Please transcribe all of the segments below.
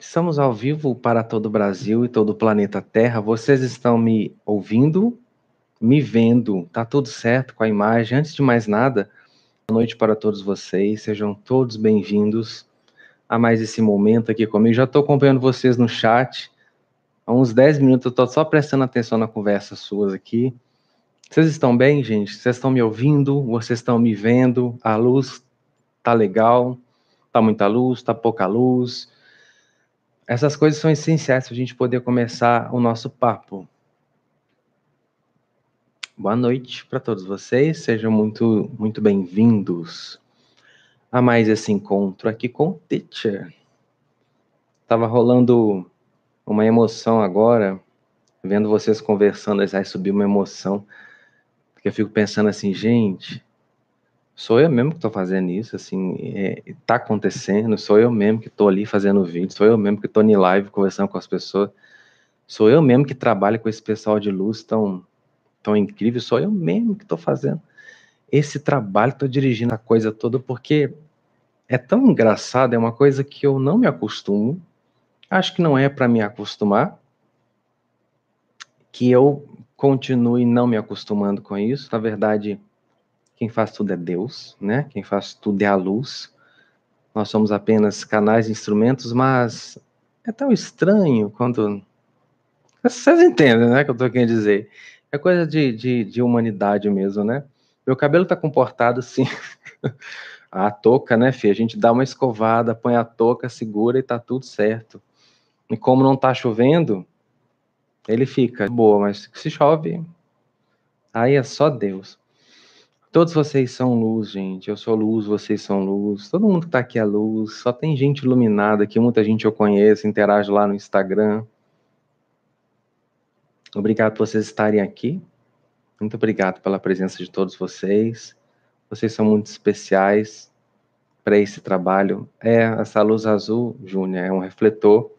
Estamos ao vivo para todo o Brasil e todo o planeta Terra. Vocês estão me ouvindo, me vendo? Tá tudo certo com a imagem? Antes de mais nada, boa noite para todos vocês. Sejam todos bem-vindos a mais esse momento aqui comigo. Já estou acompanhando vocês no chat. Há uns 10 minutos eu estou só prestando atenção na conversa suas aqui. Vocês estão bem, gente? Vocês estão me ouvindo? Vocês estão me vendo? A luz tá legal? Tá muita luz? Tá pouca luz? Essas coisas são essenciais para a gente poder começar o nosso papo. Boa noite para todos vocês, sejam muito, muito bem-vindos a mais esse encontro aqui com o Teacher. Tava rolando uma emoção agora, vendo vocês conversando, aí subiu uma emoção, porque eu fico pensando assim, gente, sou eu mesmo que estou fazendo isso, assim, está é, acontecendo, sou eu mesmo que estou ali fazendo vídeo, sou eu mesmo que estou em live conversando com as pessoas, sou eu mesmo que trabalho com esse pessoal de luz tão, tão incrível, sou eu mesmo que estou fazendo esse trabalho, estou dirigindo a coisa toda, porque é tão engraçado, é uma coisa que eu não me acostumo, acho que não é para me acostumar, que eu continue não me acostumando com isso, na verdade quem faz tudo é Deus, né? Quem faz tudo é a luz. Nós somos apenas canais, instrumentos, mas é tão estranho quando. Vocês entendem, né? Que eu estou querendo dizer. É coisa de, de, de, humanidade mesmo, né? Meu cabelo está comportado assim. a touca, né, filho? A gente dá uma escovada, põe a touca, segura e tá tudo certo. E como não tá chovendo, ele fica boa, mas se chove, aí é só Deus. Todos vocês são luz, gente. Eu sou luz, vocês são luz. Todo mundo que tá aqui é luz. Só tem gente iluminada aqui, muita gente eu conheço, interage lá no Instagram. Obrigado por vocês estarem aqui. Muito obrigado pela presença de todos vocês. Vocês são muito especiais para esse trabalho. É essa luz azul, Júnior, é um refletor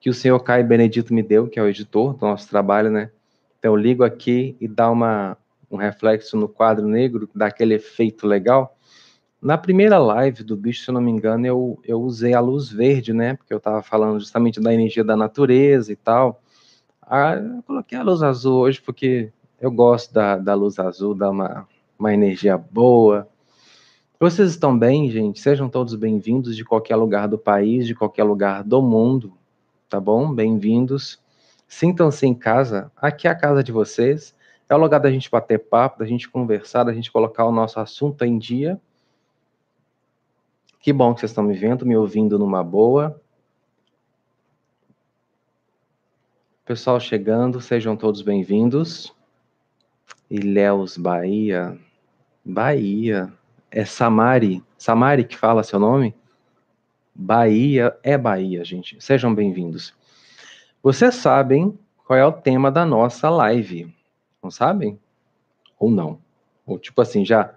que o senhor Caio Benedito me deu, que é o editor do nosso trabalho, né? Então eu ligo aqui e dá uma um reflexo no quadro negro, dá aquele efeito legal. Na primeira live do bicho, se eu não me engano, eu, eu usei a luz verde, né? Porque eu estava falando justamente da energia da natureza e tal. Ah, eu coloquei a luz azul hoje porque eu gosto da, da luz azul, dá uma, uma energia boa. Vocês estão bem, gente? Sejam todos bem-vindos de qualquer lugar do país, de qualquer lugar do mundo, tá bom? Bem-vindos. Sintam-se em casa. Aqui é a casa de vocês. É o lugar da gente bater papo, da gente conversar, da gente colocar o nosso assunto em dia. Que bom que vocês estão me vendo, me ouvindo numa boa. Pessoal chegando, sejam todos bem-vindos. Ilhéus, Bahia. Bahia. É Samari. Samari que fala seu nome? Bahia é Bahia, gente. Sejam bem-vindos. Vocês sabem qual é o tema da nossa live. Não sabem? Ou não? Ou tipo assim, já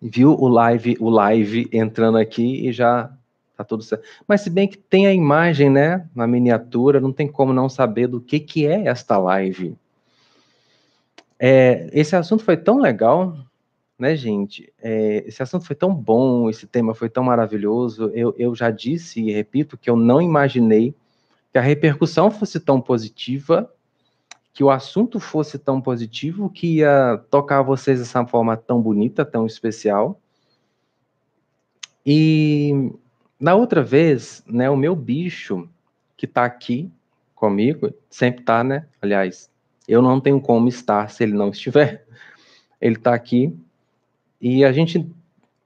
viu o live, o live entrando aqui e já tá tudo certo. Mas se bem que tem a imagem, né, na miniatura, não tem como não saber do que que é esta live. É, esse assunto foi tão legal, né, gente? É, esse assunto foi tão bom, esse tema foi tão maravilhoso. Eu, eu já disse e repito que eu não imaginei que a repercussão fosse tão positiva que o assunto fosse tão positivo, que ia tocar vocês dessa forma tão bonita, tão especial. E na outra vez, né, o meu bicho que está aqui comigo, sempre está, né? Aliás, eu não tenho como estar se ele não estiver. Ele está aqui e a gente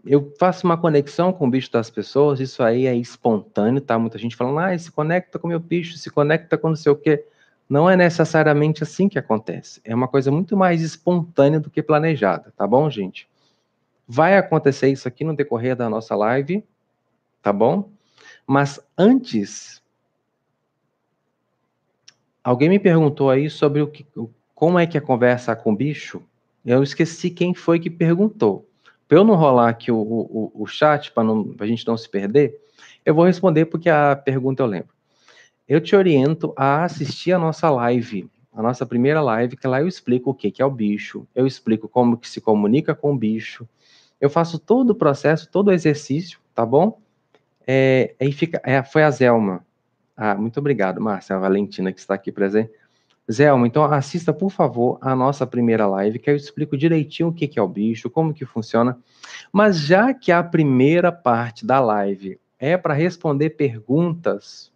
eu faço uma conexão com o bicho das pessoas, isso aí é espontâneo, tá? Muita gente falando, ah, se conecta com meu bicho, se conecta com não sei o quê. Não é necessariamente assim que acontece. É uma coisa muito mais espontânea do que planejada, tá bom, gente? Vai acontecer isso aqui no decorrer da nossa live, tá bom? Mas antes, alguém me perguntou aí sobre o que, como é que é conversa com o bicho. Eu esqueci quem foi que perguntou. Para eu não rolar aqui o, o, o chat, para a gente não se perder, eu vou responder porque a pergunta eu lembro eu te oriento a assistir a nossa live, a nossa primeira live, que lá eu explico o que, que é o bicho, eu explico como que se comunica com o bicho, eu faço todo o processo, todo o exercício, tá bom? É, aí fica, é, foi a Zelma. Ah, muito obrigado, Márcia, Valentina que está aqui presente. Zelma, então assista, por favor, a nossa primeira live, que eu explico direitinho o que é o bicho, como que funciona. Mas já que a primeira parte da live é para responder perguntas,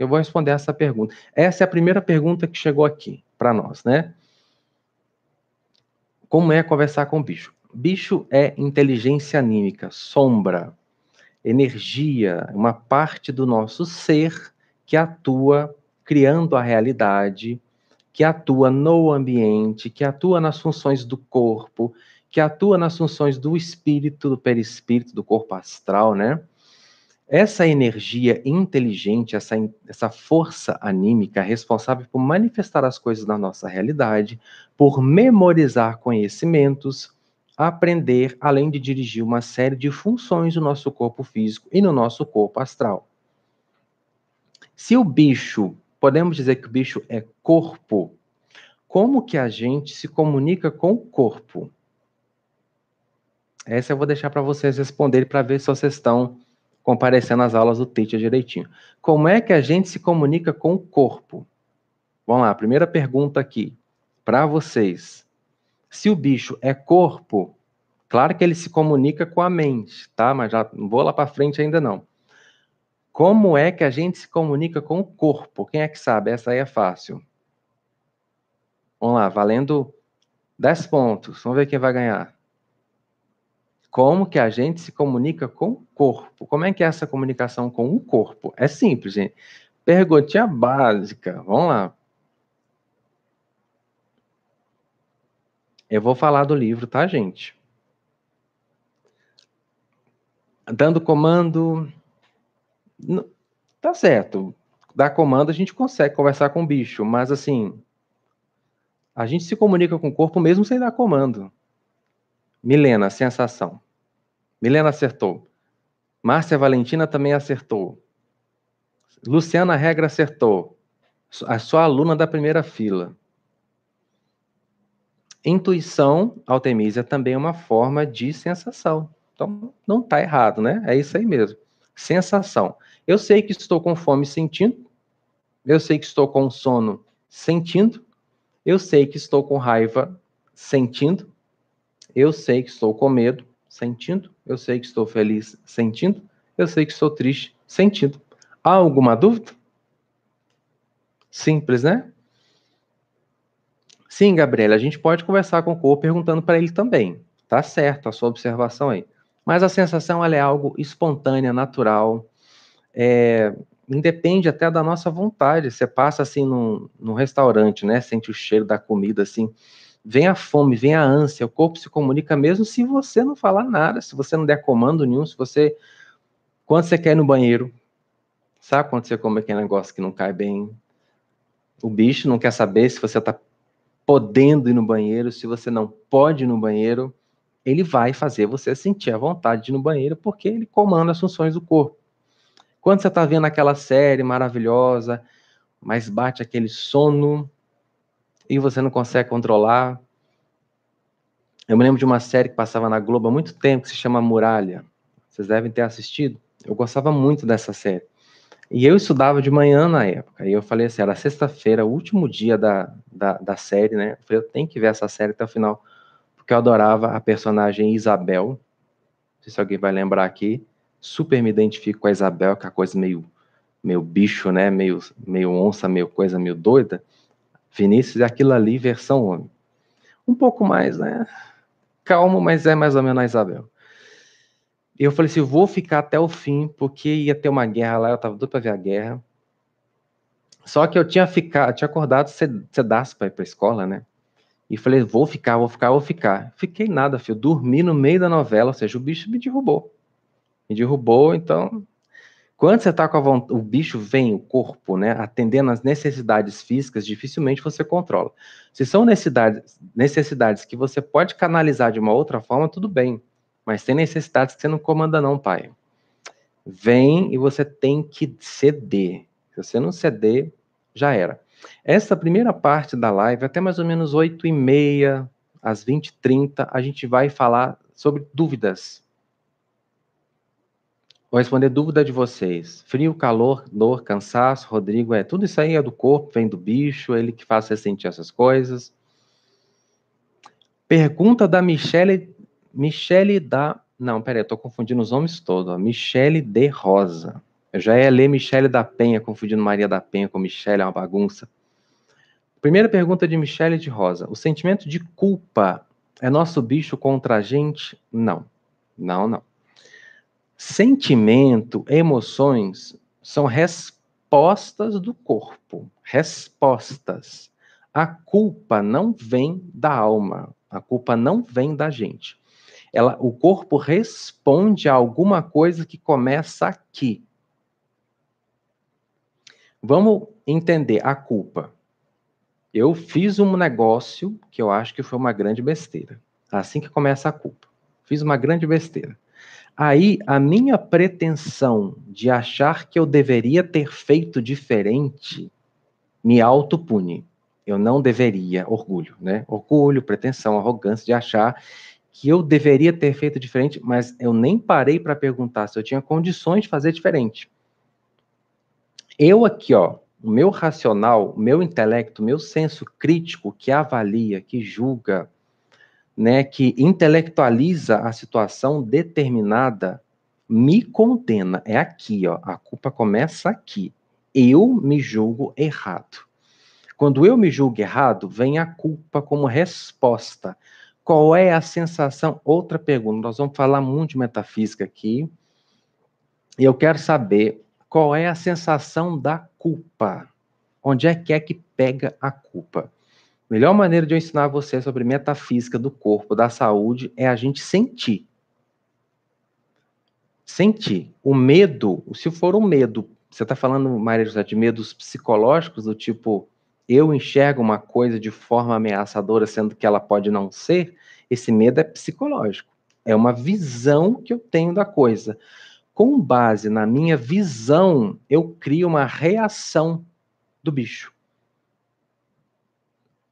eu vou responder essa pergunta. Essa é a primeira pergunta que chegou aqui para nós, né? Como é conversar com o bicho? Bicho é inteligência anímica, sombra, energia, uma parte do nosso ser que atua criando a realidade, que atua no ambiente, que atua nas funções do corpo, que atua nas funções do espírito, do perispírito, do corpo astral, né? Essa energia inteligente, essa, essa força anímica responsável por manifestar as coisas na nossa realidade, por memorizar conhecimentos, aprender, além de dirigir uma série de funções no nosso corpo físico e no nosso corpo astral. Se o bicho, podemos dizer que o bicho é corpo, como que a gente se comunica com o corpo? Essa eu vou deixar para vocês responderem para ver se vocês estão comparecendo às aulas do teacher direitinho. Como é que a gente se comunica com o corpo? Vamos lá, primeira pergunta aqui para vocês. Se o bicho é corpo, claro que ele se comunica com a mente, tá? Mas já não vou lá para frente ainda não. Como é que a gente se comunica com o corpo? Quem é que sabe? Essa aí é fácil. Vamos lá, valendo 10 pontos. Vamos ver quem vai ganhar. Como que a gente se comunica com o corpo? Como é que é essa comunicação com o corpo? É simples, gente. Perguntinha básica. Vamos lá. Eu vou falar do livro, tá, gente? Dando comando. Tá certo. Dar comando a gente consegue conversar com o bicho, mas assim. A gente se comunica com o corpo mesmo sem dar comando. Milena, sensação. Milena acertou. Márcia Valentina também acertou. Luciana Regra acertou. A sua aluna da primeira fila. Intuição, Altemísia, também é uma forma de sensação. Então, não está errado, né? É isso aí mesmo. Sensação. Eu sei que estou com fome sentindo. Eu sei que estou com sono sentindo. Eu sei que estou com raiva sentindo. Eu sei que estou com medo, sentindo. Eu sei que estou feliz, sentindo. Eu sei que estou triste, sentindo. Há alguma dúvida? Simples, né? Sim, Gabriela, a gente pode conversar com o corpo perguntando para ele também. Tá certo a sua observação aí. Mas a sensação ela é algo espontânea, natural, é, independe até da nossa vontade. Você passa assim num, num restaurante, né? Sente o cheiro da comida assim vem a fome, vem a ânsia, o corpo se comunica mesmo se você não falar nada, se você não der comando nenhum, se você. Quando você quer ir no banheiro, sabe quando você come aquele negócio que não cai bem? O bicho não quer saber se você está podendo ir no banheiro, se você não pode ir no banheiro, ele vai fazer você sentir a vontade de ir no banheiro, porque ele comanda as funções do corpo. Quando você está vendo aquela série maravilhosa, mas bate aquele sono, e você não consegue controlar. Eu me lembro de uma série que passava na Globo há muito tempo, que se chama Muralha. Vocês devem ter assistido. Eu gostava muito dessa série. E eu estudava de manhã na época. E eu falei assim: era sexta-feira, último dia da, da, da, série, né? Eu falei: eu tenho que ver essa série até o final. Porque eu adorava a personagem Isabel. Não sei se alguém vai lembrar aqui. Super me identifico com a Isabel, que é a coisa meio, meio bicho, né? Meio, meio onça, meio coisa meio doida. Vinícius é aquilo ali, versão homem. Um pouco mais, né? Calmo, mas é mais ou menos a Isabel. E eu falei assim: vou ficar até o fim, porque ia ter uma guerra lá, eu tava doido para ver a guerra. Só que eu tinha ficado, tinha acordado cedaço para ir pra escola, né? E falei: vou ficar, vou ficar, vou ficar. Fiquei nada, filho. Dormi no meio da novela, ou seja, o bicho me derrubou. Me derrubou, então quando você está com a vontade, o bicho vem, o corpo, né, atendendo às necessidades físicas, dificilmente você controla. Se são necessidades, necessidades que você pode canalizar de uma outra forma, tudo bem. Mas tem necessidades que você não comanda, não, pai. Vem e você tem que ceder. Se você não ceder, já era. Essa primeira parte da live, até mais ou menos 8 e meia, às 20 e 30, a gente vai falar sobre dúvidas Vou responder dúvida de vocês. Frio, calor, dor, cansaço, Rodrigo, é tudo isso aí é do corpo, vem do bicho, ele que faz você sentir essas coisas. Pergunta da Michele, Michele da, não, peraí, eu tô confundindo os nomes todos, ó. Michele de Rosa. Eu já ia ler Michele da Penha, confundindo Maria da Penha com Michele, é uma bagunça. Primeira pergunta de Michele de Rosa. O sentimento de culpa é nosso bicho contra a gente? Não. Não, não. Sentimento, emoções são respostas do corpo, respostas. A culpa não vem da alma, a culpa não vem da gente. Ela, o corpo responde a alguma coisa que começa aqui. Vamos entender a culpa. Eu fiz um negócio que eu acho que foi uma grande besteira. Assim que começa a culpa. Fiz uma grande besteira. Aí a minha pretensão de achar que eu deveria ter feito diferente me autopune. Eu não deveria, orgulho, né? Orgulho, pretensão, arrogância de achar que eu deveria ter feito diferente, mas eu nem parei para perguntar se eu tinha condições de fazer diferente. Eu aqui, ó, o meu racional, o meu intelecto, o meu senso crítico que avalia, que julga, né, que intelectualiza a situação determinada, me condena. É aqui, ó. A culpa começa aqui. Eu me julgo errado. Quando eu me julgo errado, vem a culpa como resposta. Qual é a sensação? Outra pergunta. Nós vamos falar muito de metafísica aqui. E eu quero saber qual é a sensação da culpa. Onde é que é que pega a culpa? Melhor maneira de eu ensinar você sobre metafísica do corpo, da saúde, é a gente sentir. Sentir. O medo, se for um medo, você está falando, Maria José, de medos psicológicos, do tipo, eu enxergo uma coisa de forma ameaçadora, sendo que ela pode não ser, esse medo é psicológico. É uma visão que eu tenho da coisa. Com base na minha visão, eu crio uma reação do bicho.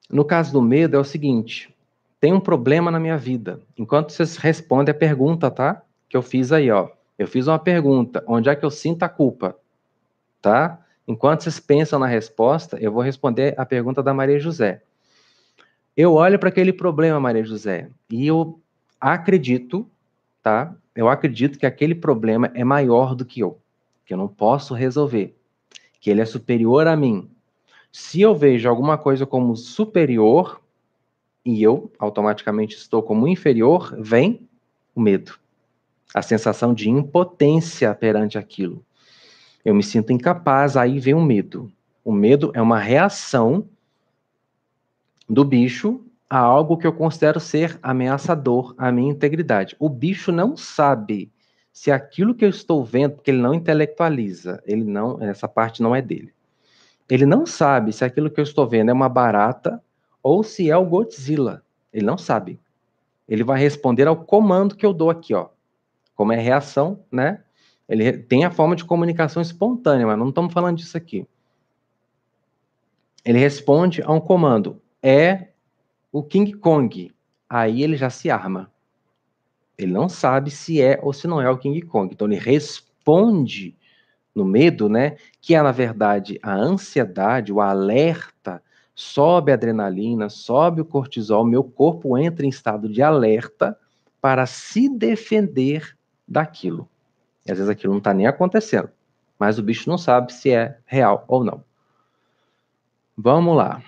No caso do medo, é o seguinte: tem um problema na minha vida. Enquanto vocês respondem a pergunta, tá? Que eu fiz aí, ó. Eu fiz uma pergunta: onde é que eu sinto a culpa? Tá? Enquanto vocês pensam na resposta, eu vou responder a pergunta da Maria José. Eu olho para aquele problema, Maria José, e eu acredito, tá? Eu acredito que aquele problema é maior do que eu, que eu não posso resolver, que ele é superior a mim, se eu vejo alguma coisa como superior e eu automaticamente estou como inferior, vem o medo. A sensação de impotência perante aquilo. Eu me sinto incapaz, aí vem o medo. O medo é uma reação do bicho a algo que eu considero ser ameaçador à minha integridade. O bicho não sabe se aquilo que eu estou vendo, porque ele não intelectualiza, ele não, essa parte não é dele. Ele não sabe se aquilo que eu estou vendo é uma barata ou se é o Godzilla. Ele não sabe. Ele vai responder ao comando que eu dou aqui, ó. Como é reação, né? Ele tem a forma de comunicação espontânea, mas não estamos falando disso aqui. Ele responde a um comando. É o King Kong. Aí ele já se arma. Ele não sabe se é ou se não é o King Kong. Então ele responde no medo, né? Que é, na verdade, a ansiedade, o alerta, sobe a adrenalina, sobe o cortisol, meu corpo entra em estado de alerta para se defender daquilo. E às vezes aquilo não está nem acontecendo, mas o bicho não sabe se é real ou não. Vamos lá.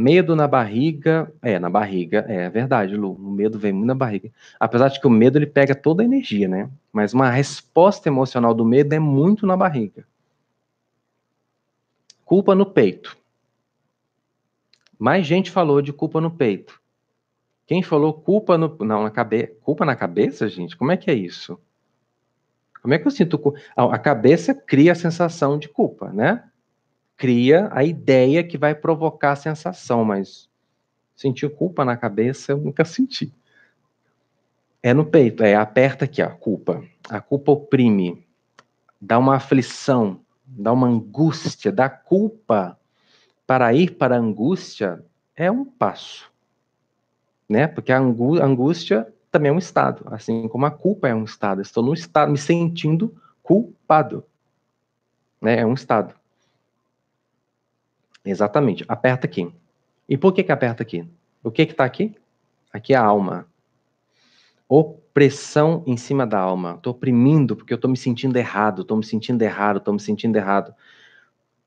Medo na barriga, é, na barriga, é verdade, Lu, o medo vem muito na barriga. Apesar de que o medo ele pega toda a energia, né? Mas uma resposta emocional do medo é muito na barriga. Culpa no peito. Mais gente falou de culpa no peito. Quem falou culpa no. Não, na cabeça. Culpa na cabeça, gente? Como é que é isso? Como é que eu sinto? A cabeça cria a sensação de culpa, né? Cria a ideia que vai provocar a sensação, mas sentir culpa na cabeça eu nunca senti. É no peito, é aperta aqui, a culpa. A culpa oprime, dá uma aflição, dá uma angústia, dá culpa para ir para a angústia é um passo, né? Porque a angústia também é um estado, assim como a culpa é um estado. Estou no estado me sentindo culpado. Né? É um estado. Exatamente. Aperta aqui. E por que que aperta aqui? O que está aqui? Aqui é a alma. Opressão em cima da alma. Estou oprimindo porque eu estou me sentindo errado, estou me sentindo errado, estou me sentindo errado.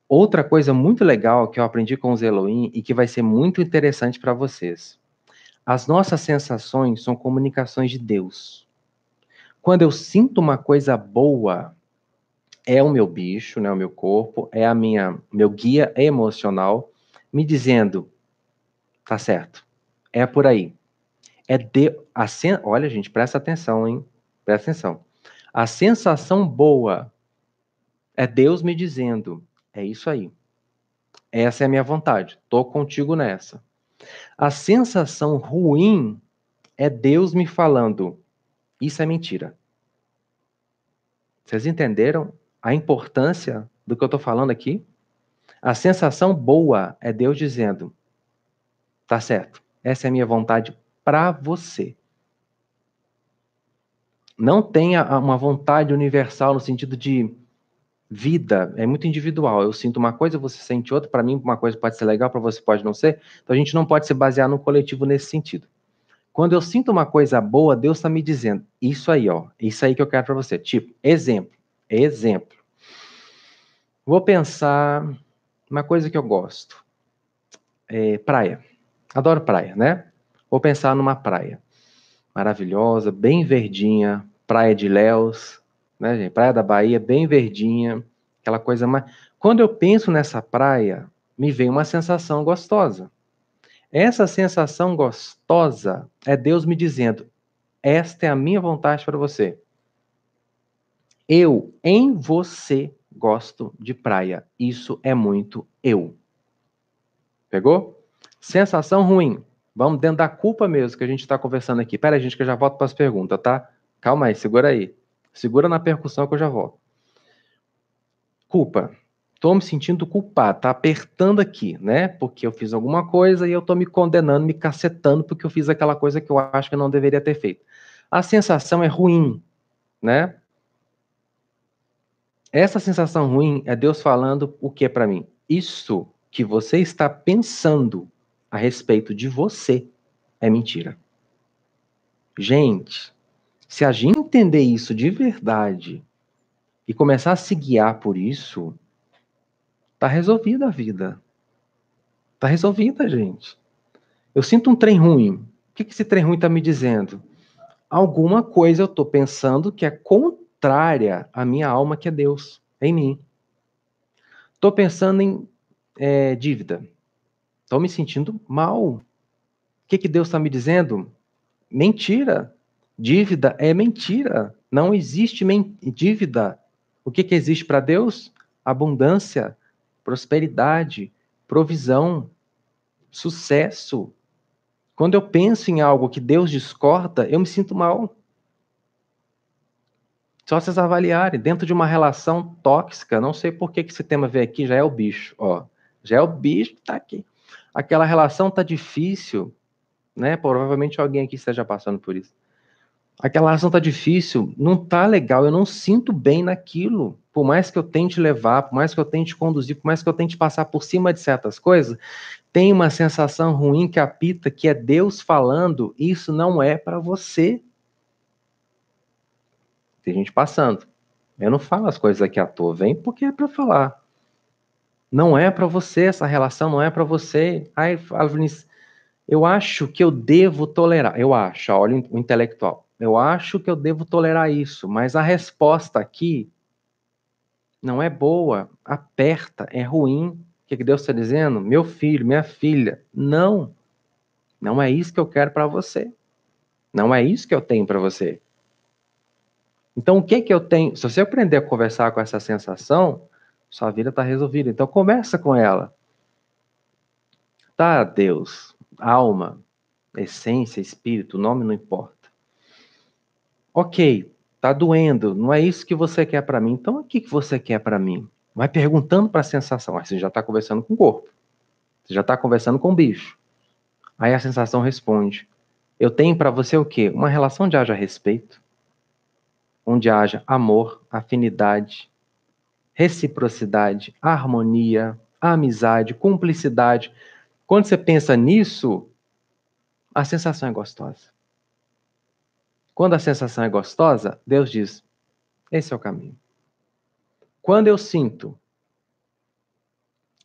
Outra coisa muito legal que eu aprendi com os Elohim e que vai ser muito interessante para vocês. As nossas sensações são comunicações de Deus. Quando eu sinto uma coisa boa, é o meu bicho, né, o meu corpo, é a minha meu guia emocional me dizendo tá certo. É por aí. É de a sen, olha gente, presta atenção, hein? Presta atenção. A sensação boa é Deus me dizendo, é isso aí. Essa é a minha vontade. Tô contigo nessa. A sensação ruim é Deus me falando, isso é mentira. Vocês entenderam a importância do que eu estou falando aqui? A sensação boa é Deus dizendo: tá certo, essa é a minha vontade para você. Não tenha uma vontade universal no sentido de vida, é muito individual. Eu sinto uma coisa, você sente outra. Para mim, uma coisa pode ser legal, para você pode não ser. Então a gente não pode se basear no coletivo nesse sentido. Quando eu sinto uma coisa boa, Deus está me dizendo: isso aí, ó, isso aí que eu quero para você. Tipo, exemplo. Exemplo. Vou pensar uma coisa que eu gosto. É, praia. Adoro praia, né? Vou pensar numa praia maravilhosa, bem verdinha, praia de Léus, né, gente? Praia da Bahia, bem verdinha, aquela coisa mais. Quando eu penso nessa praia, me vem uma sensação gostosa. Essa sensação gostosa é Deus me dizendo: esta é a minha vontade para você. Eu, em você, gosto de praia. Isso é muito eu. Pegou? Sensação ruim. Vamos dentro da culpa mesmo que a gente está conversando aqui. Pera aí, gente, que eu já volto para as perguntas, tá? Calma aí, segura aí. Segura na percussão que eu já volto. Culpa. Estou me sentindo culpado, tá apertando aqui, né? Porque eu fiz alguma coisa e eu estou me condenando, me cacetando porque eu fiz aquela coisa que eu acho que não deveria ter feito. A sensação é ruim, né? Essa sensação ruim é Deus falando o que para mim? Isso que você está pensando a respeito de você é mentira. Gente, se a gente entender isso de verdade e começar a se guiar por isso, tá resolvida a vida. Tá resolvida, gente. Eu sinto um trem ruim. O que, esse trem ruim está me dizendo? Alguma coisa eu estou pensando que é contrária à minha alma, que é Deus, em mim. Estou pensando em é, dívida. Estou me sentindo mal. O que, que Deus está me dizendo? Mentira. Dívida é mentira. Não existe dívida. O que, que existe para Deus? Abundância, prosperidade, provisão, sucesso. Quando eu penso em algo que Deus discorda, eu me sinto mal. Só vocês avaliarem, dentro de uma relação tóxica, não sei por que, que esse tema veio aqui, já é o bicho, ó. Já é o bicho que tá aqui. Aquela relação tá difícil, né? Provavelmente alguém aqui esteja passando por isso. Aquela relação tá difícil, não tá legal, eu não sinto bem naquilo. Por mais que eu tente levar, por mais que eu tente conduzir, por mais que eu tente passar por cima de certas coisas, tem uma sensação ruim que apita, que é Deus falando, isso não é para você. Tem gente passando. Eu não falo as coisas aqui à toa, vem porque é para falar. Não é para você, essa relação não é para você. Ai, Vinícius, eu acho que eu devo tolerar. Eu acho, olha o intelectual. Eu acho que eu devo tolerar isso, mas a resposta aqui não é boa, aperta, é ruim. O que, que Deus está dizendo? Meu filho, minha filha, não. Não é isso que eu quero para você. Não é isso que eu tenho para você. Então, o que que eu tenho? Se você aprender a conversar com essa sensação, sua vida está resolvida. Então, conversa com ela. Tá, Deus, alma, essência, espírito, nome não importa. Ok, tá doendo, não é isso que você quer para mim. Então, o que, que você quer para mim? Vai perguntando para a sensação. Aí você já está conversando com o corpo. Você já está conversando com o bicho. Aí a sensação responde: Eu tenho para você o quê? Uma relação de haja respeito onde haja amor, afinidade, reciprocidade, harmonia, amizade, cumplicidade. Quando você pensa nisso, a sensação é gostosa. Quando a sensação é gostosa, Deus diz: esse é o caminho. Quando eu sinto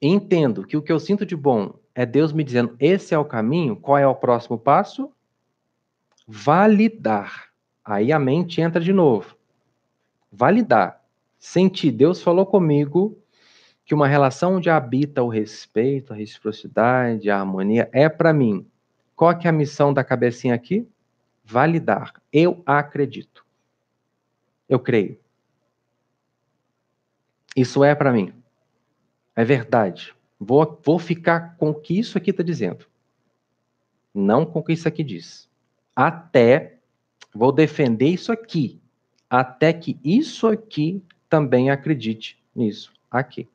e entendo que o que eu sinto de bom é Deus me dizendo esse é o caminho, qual é o próximo passo? Validar. Aí a mente entra de novo. Validar. Sentir, Deus falou comigo que uma relação onde habita o respeito, a reciprocidade, a harmonia é para mim. Qual é a missão da cabecinha aqui? Validar. Eu acredito. Eu creio. Isso é para mim. É verdade. Vou, vou ficar com o que isso aqui está dizendo. Não com o que isso aqui diz. Até vou defender isso aqui. Até que isso aqui também acredite nisso aqui.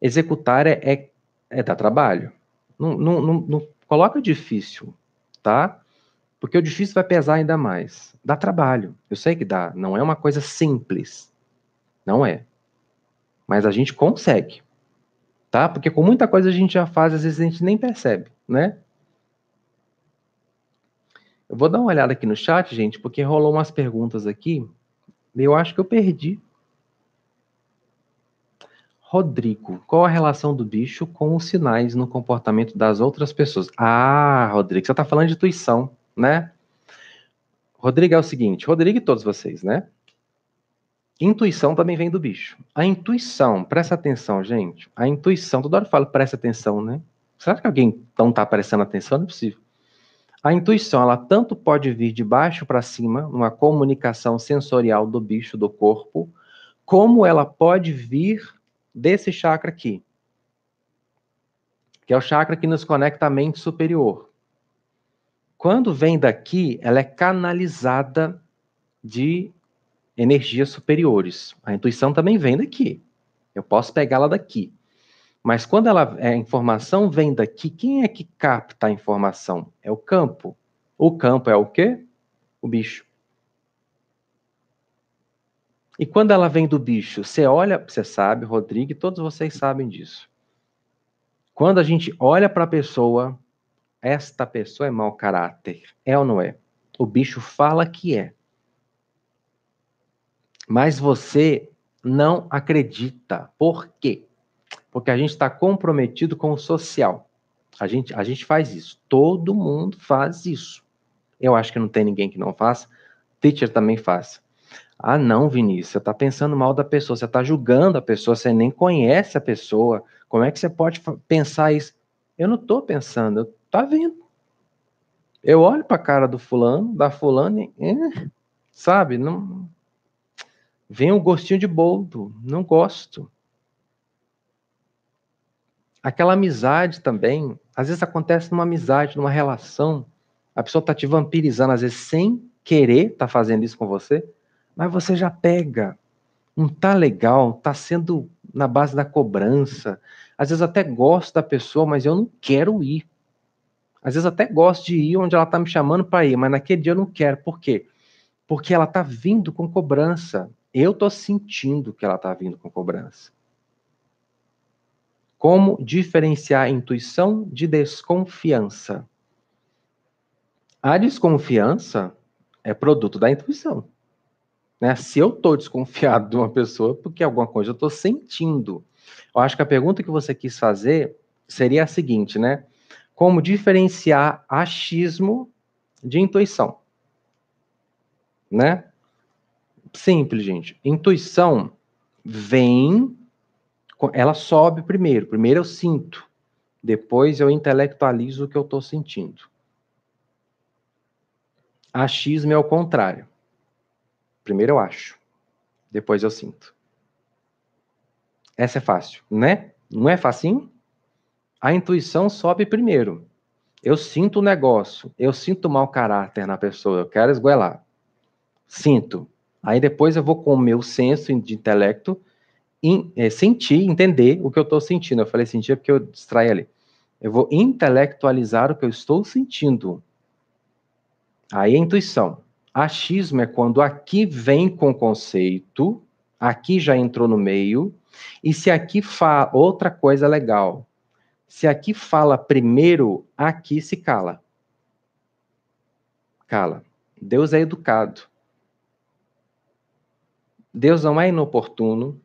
Executar é, é, é dar trabalho. Não, não, não, não coloca difícil, tá? Porque o difícil vai pesar ainda mais. Dá trabalho. Eu sei que dá. Não é uma coisa simples. Não é. Mas a gente consegue. Tá? Porque com muita coisa a gente já faz, às vezes a gente nem percebe, né? Eu vou dar uma olhada aqui no chat, gente, porque rolou umas perguntas aqui. Eu acho que eu perdi. Rodrigo, qual a relação do bicho com os sinais no comportamento das outras pessoas? Ah, Rodrigo, você está falando de intuição né? Rodrigo é o seguinte, Rodrigo e todos vocês, né? Intuição também vem do bicho. A intuição, presta atenção, gente. A intuição, toda hora eu falo presta atenção, né? Será que alguém não está prestando atenção? Não é possível. A intuição, ela tanto pode vir de baixo para cima, numa comunicação sensorial do bicho, do corpo, como ela pode vir desse chakra aqui, que é o chakra que nos conecta à mente superior. Quando vem daqui, ela é canalizada de energias superiores. A intuição também vem daqui. Eu posso pegá-la daqui. Mas quando ela, a informação vem daqui, quem é que capta a informação? É o campo. O campo é o quê? O bicho. E quando ela vem do bicho, você olha, você sabe, Rodrigo, todos vocês sabem disso. Quando a gente olha para a pessoa, esta pessoa é mau caráter. É ou não é? O bicho fala que é. Mas você não acredita. Por quê? Porque a gente está comprometido com o social. A gente, a gente faz isso. Todo mundo faz isso. Eu acho que não tem ninguém que não faça. Teacher também faz. Ah, não, Vinícius, você está pensando mal da pessoa, você está julgando a pessoa, você nem conhece a pessoa. Como é que você pode pensar isso? Eu não estou pensando, eu Tá vendo? Eu olho para a cara do fulano, da fulana, e, é, sabe? Não vem um gostinho de boldo, não gosto. Aquela amizade também, às vezes acontece numa amizade, numa relação, a pessoa tá te vampirizando, às vezes sem querer tá fazendo isso com você, mas você já pega. Não tá legal, tá sendo na base da cobrança. Às vezes até gosto da pessoa, mas eu não quero ir. Às vezes até gosto de ir onde ela está me chamando para ir, mas naquele dia eu não quero. Por quê? Porque ela está vindo com cobrança. Eu estou sentindo que ela está vindo com cobrança. Como diferenciar intuição de desconfiança? A desconfiança é produto da intuição. Né? Se eu estou desconfiado de uma pessoa, porque alguma coisa eu estou sentindo. Eu acho que a pergunta que você quis fazer seria a seguinte, né? como diferenciar achismo de intuição. Né? Simples, gente. Intuição vem, ela sobe primeiro. Primeiro eu sinto, depois eu intelectualizo o que eu estou sentindo. Achismo é o contrário. Primeiro eu acho, depois eu sinto. Essa é fácil, né? Não é facinho? a intuição sobe primeiro. Eu sinto o negócio, eu sinto mau caráter na pessoa, eu quero esgoelar. Sinto. Aí depois eu vou com o meu senso de intelecto in, é, sentir, entender o que eu estou sentindo. Eu falei sentir porque eu distraí ali. Eu vou intelectualizar o que eu estou sentindo. Aí é intuição. Achismo é quando aqui vem com conceito, aqui já entrou no meio, e se aqui fala outra coisa legal, se aqui fala primeiro, aqui se cala. Cala. Deus é educado. Deus não é inoportuno.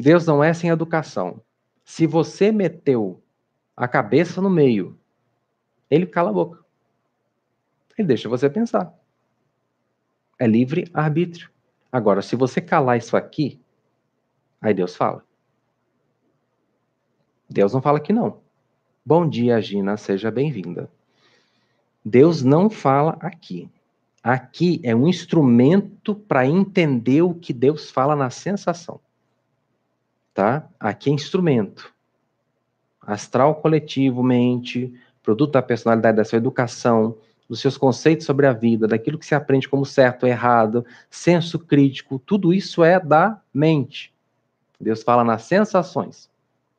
Deus não é sem educação. Se você meteu a cabeça no meio, ele cala a boca. Ele deixa você pensar. É livre arbítrio. Agora, se você calar isso aqui, aí Deus fala. Deus não fala que não. Bom dia, Gina, seja bem-vinda. Deus não fala aqui. Aqui é um instrumento para entender o que Deus fala na sensação. Tá? Aqui é instrumento. Astral coletivo, mente, produto da personalidade da sua educação, dos seus conceitos sobre a vida, daquilo que se aprende como certo ou errado, senso crítico, tudo isso é da mente. Deus fala nas sensações.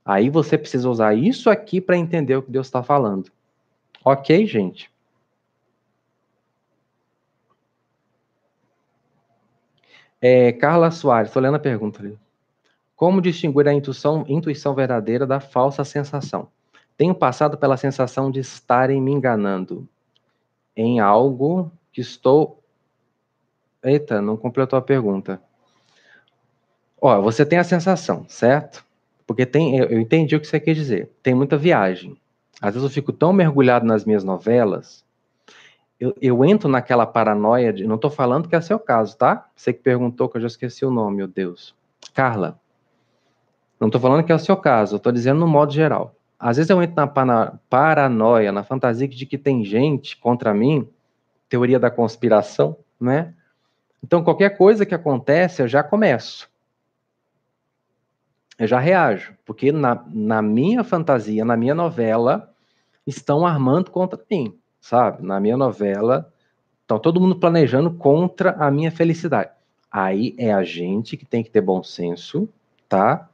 Aí você precisa usar isso aqui para entender o que Deus está falando. Ok, gente? É, Carla Soares, estou lendo a pergunta ali. Como distinguir a intuição, intuição verdadeira da falsa sensação? Tenho passado pela sensação de estarem me enganando em algo que estou. Eita, não completou a pergunta. Ó, você tem a sensação, certo? Porque tem, eu entendi o que você quer dizer. Tem muita viagem. Às vezes eu fico tão mergulhado nas minhas novelas, eu, eu entro naquela paranoia de. Não estou falando que é seu caso, tá? Você que perguntou, que eu já esqueci o nome, meu Deus. Carla. Não estou falando que é o seu caso, estou dizendo no modo geral. Às vezes eu entro na paranoia, na fantasia de que tem gente contra mim, teoria da conspiração, né? Então, qualquer coisa que acontece, eu já começo eu já reajo, porque na, na minha fantasia, na minha novela, estão armando contra mim, sabe? Na minha novela, estão todo mundo planejando contra a minha felicidade. Aí é a gente que tem que ter bom senso, tá?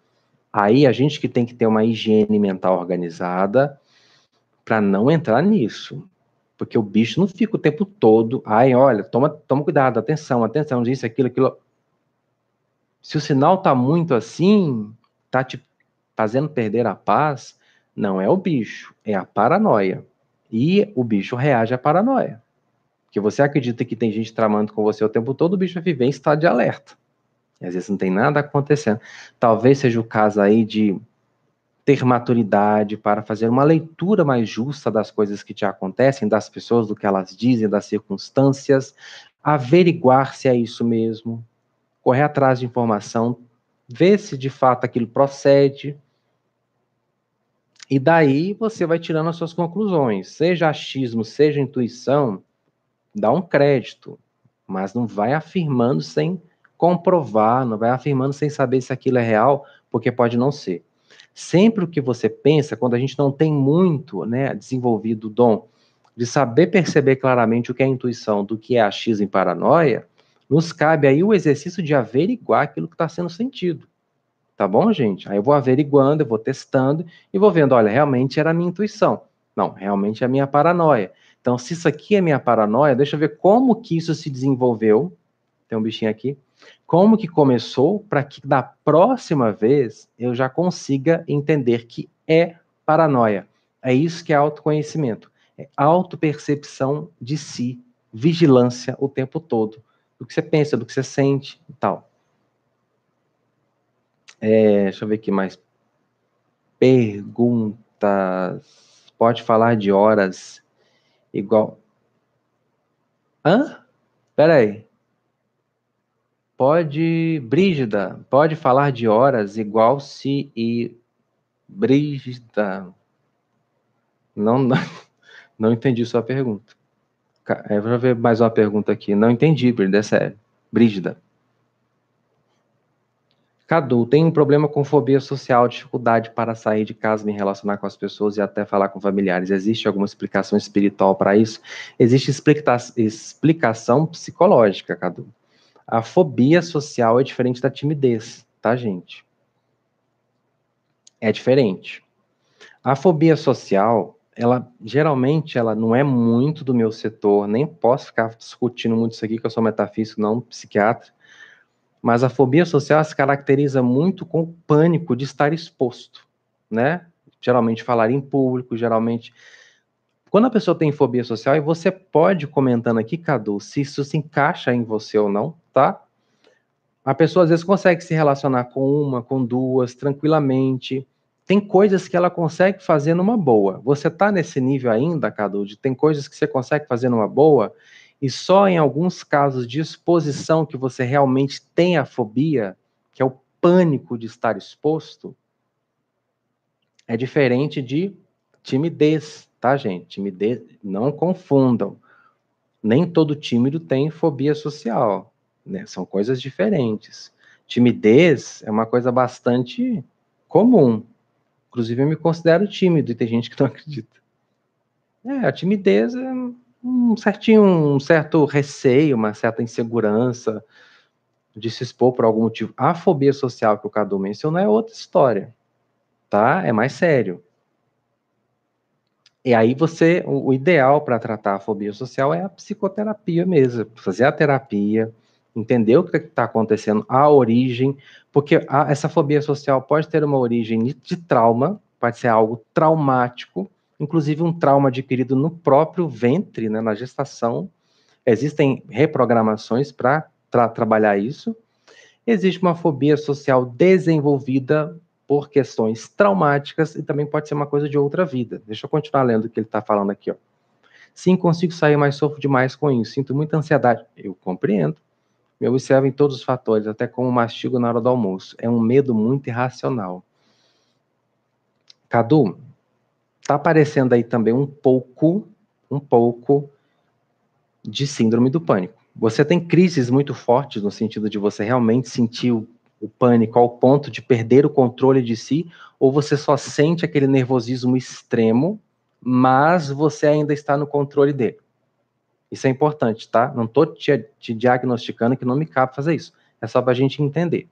Aí a gente que tem que ter uma higiene mental organizada para não entrar nisso. Porque o bicho não fica o tempo todo, ai, olha, toma, toma cuidado, atenção, atenção, isso, aquilo, aquilo. Se o sinal tá muito assim, está te fazendo perder a paz não é o bicho, é a paranoia. E o bicho reage à paranoia. Que você acredita que tem gente tramando com você o tempo todo, o bicho vai viver em estado de alerta. Às vezes não tem nada acontecendo. Talvez seja o caso aí de ter maturidade para fazer uma leitura mais justa das coisas que te acontecem, das pessoas, do que elas dizem, das circunstâncias, averiguar se é isso mesmo, correr atrás de informação, ver se de fato aquilo procede. E daí você vai tirando as suas conclusões. Seja achismo, seja intuição, dá um crédito, mas não vai afirmando sem comprovar, não vai afirmando sem saber se aquilo é real, porque pode não ser. Sempre o que você pensa, quando a gente não tem muito né, desenvolvido o dom de saber perceber claramente o que é intuição do que é achismo e paranoia, nos cabe aí o exercício de averiguar aquilo que está sendo sentido. Tá bom, gente? Aí eu vou averiguando, eu vou testando e vou vendo, olha, realmente era a minha intuição. Não, realmente é a minha paranoia. Então, se isso aqui é minha paranoia, deixa eu ver como que isso se desenvolveu. Tem um bichinho aqui. Como que começou para que da próxima vez eu já consiga entender que é paranoia. É isso que é autoconhecimento. É autopercepção de si, vigilância o tempo todo do que você pensa, do que você sente e tal. É, deixa eu ver aqui mais. Perguntas. Pode falar de horas igual. Hã? Pera aí. Pode, Brígida, pode falar de horas igual se e Brígida. Não, não, não entendi sua pergunta. Eu vou ver mais uma pergunta aqui. Não entendi, Brígida, é sério. Brígida. Cadu, tem um problema com fobia social, dificuldade para sair de casa, me relacionar com as pessoas e até falar com familiares. Existe alguma explicação espiritual para isso? Existe explica explicação psicológica, Cadu. A fobia social é diferente da timidez, tá, gente? É diferente. A fobia social ela geralmente ela não é muito do meu setor, nem posso ficar discutindo muito isso aqui, que eu sou metafísico, não psiquiatra, mas a fobia social se caracteriza muito com o pânico de estar exposto, né? Geralmente falar em público, geralmente quando a pessoa tem fobia social, e você pode comentando aqui, Cadu, se isso se encaixa em você ou não, tá? A pessoa às vezes consegue se relacionar com uma, com duas, tranquilamente, tem coisas que ela consegue fazer numa boa. Você está nesse nível ainda, Cadu, de tem coisas que você consegue fazer numa boa, e só em alguns casos de exposição que você realmente tem a fobia, que é o pânico de estar exposto, é diferente de timidez, tá, gente? Timidez, não confundam. Nem todo tímido tem fobia social, né? São coisas diferentes. Timidez é uma coisa bastante comum, Inclusive, eu me considero tímido e tem gente que não acredita. É, a timidez é um certinho, um certo receio, uma certa insegurança de se expor por algum motivo. A fobia social que o Cadu mencionou é outra história, tá? É mais sério. E aí você, o, o ideal para tratar a fobia social é a psicoterapia mesmo, fazer a terapia, entender o que está acontecendo, a origem, porque a, essa fobia social pode ter uma origem de trauma, pode ser algo traumático, inclusive um trauma adquirido no próprio ventre, né, na gestação. Existem reprogramações para tra trabalhar isso. Existe uma fobia social desenvolvida por questões traumáticas e também pode ser uma coisa de outra vida. Deixa eu continuar lendo o que ele está falando aqui. Ó. Sim, consigo sair, mas sofro demais com isso. Sinto muita ansiedade. Eu compreendo. Me observo em todos os fatores, até como mastigo na hora do almoço. É um medo muito irracional. Cadu, tá aparecendo aí também um pouco, um pouco de síndrome do pânico. Você tem crises muito fortes no sentido de você realmente sentir o pânico ao ponto de perder o controle de si, ou você só sente aquele nervosismo extremo, mas você ainda está no controle dele. Isso é importante, tá? Não estou te, te, diagnosticando que não me cabe fazer isso. É só para a gente entender.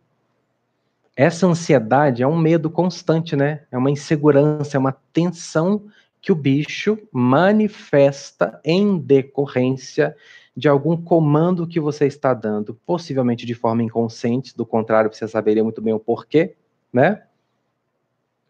Essa ansiedade é um medo constante, né? É uma insegurança, é uma tensão que o bicho manifesta em decorrência de algum comando que você está dando, possivelmente de forma inconsciente, do contrário, você saberia muito bem o porquê, né?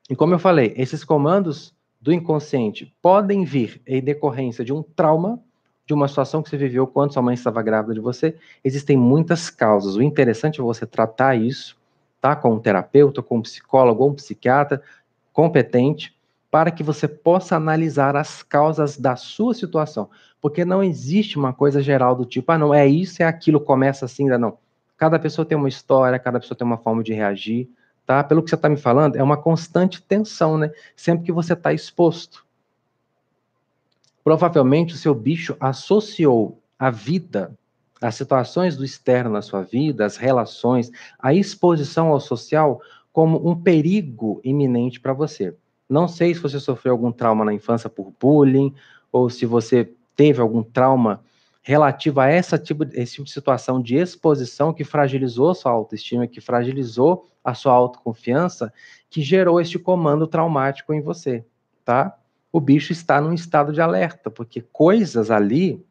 E como eu falei, esses comandos do inconsciente podem vir em decorrência de um trauma de uma situação que você viveu quando sua mãe estava grávida de você. Existem muitas causas. O interessante é você tratar isso, tá? Com um terapeuta, com um psicólogo ou um psiquiatra competente, para que você possa analisar as causas da sua situação. Porque não existe uma coisa geral do tipo, ah, não, é isso, é aquilo, começa assim, ainda não. Cada pessoa tem uma história, cada pessoa tem uma forma de reagir, tá? Pelo que você está me falando, é uma constante tensão, né? Sempre que você está exposto provavelmente o seu bicho associou a vida, as situações do externo na sua vida, as relações, a exposição ao social como um perigo iminente para você. Não sei se você sofreu algum trauma na infância por bullying, ou se você teve algum trauma relativo a essa tipo, esse tipo de situação de exposição que fragilizou sua autoestima, que fragilizou a sua autoconfiança, que gerou este comando traumático em você, tá? o bicho está num estado de alerta, porque coisas ali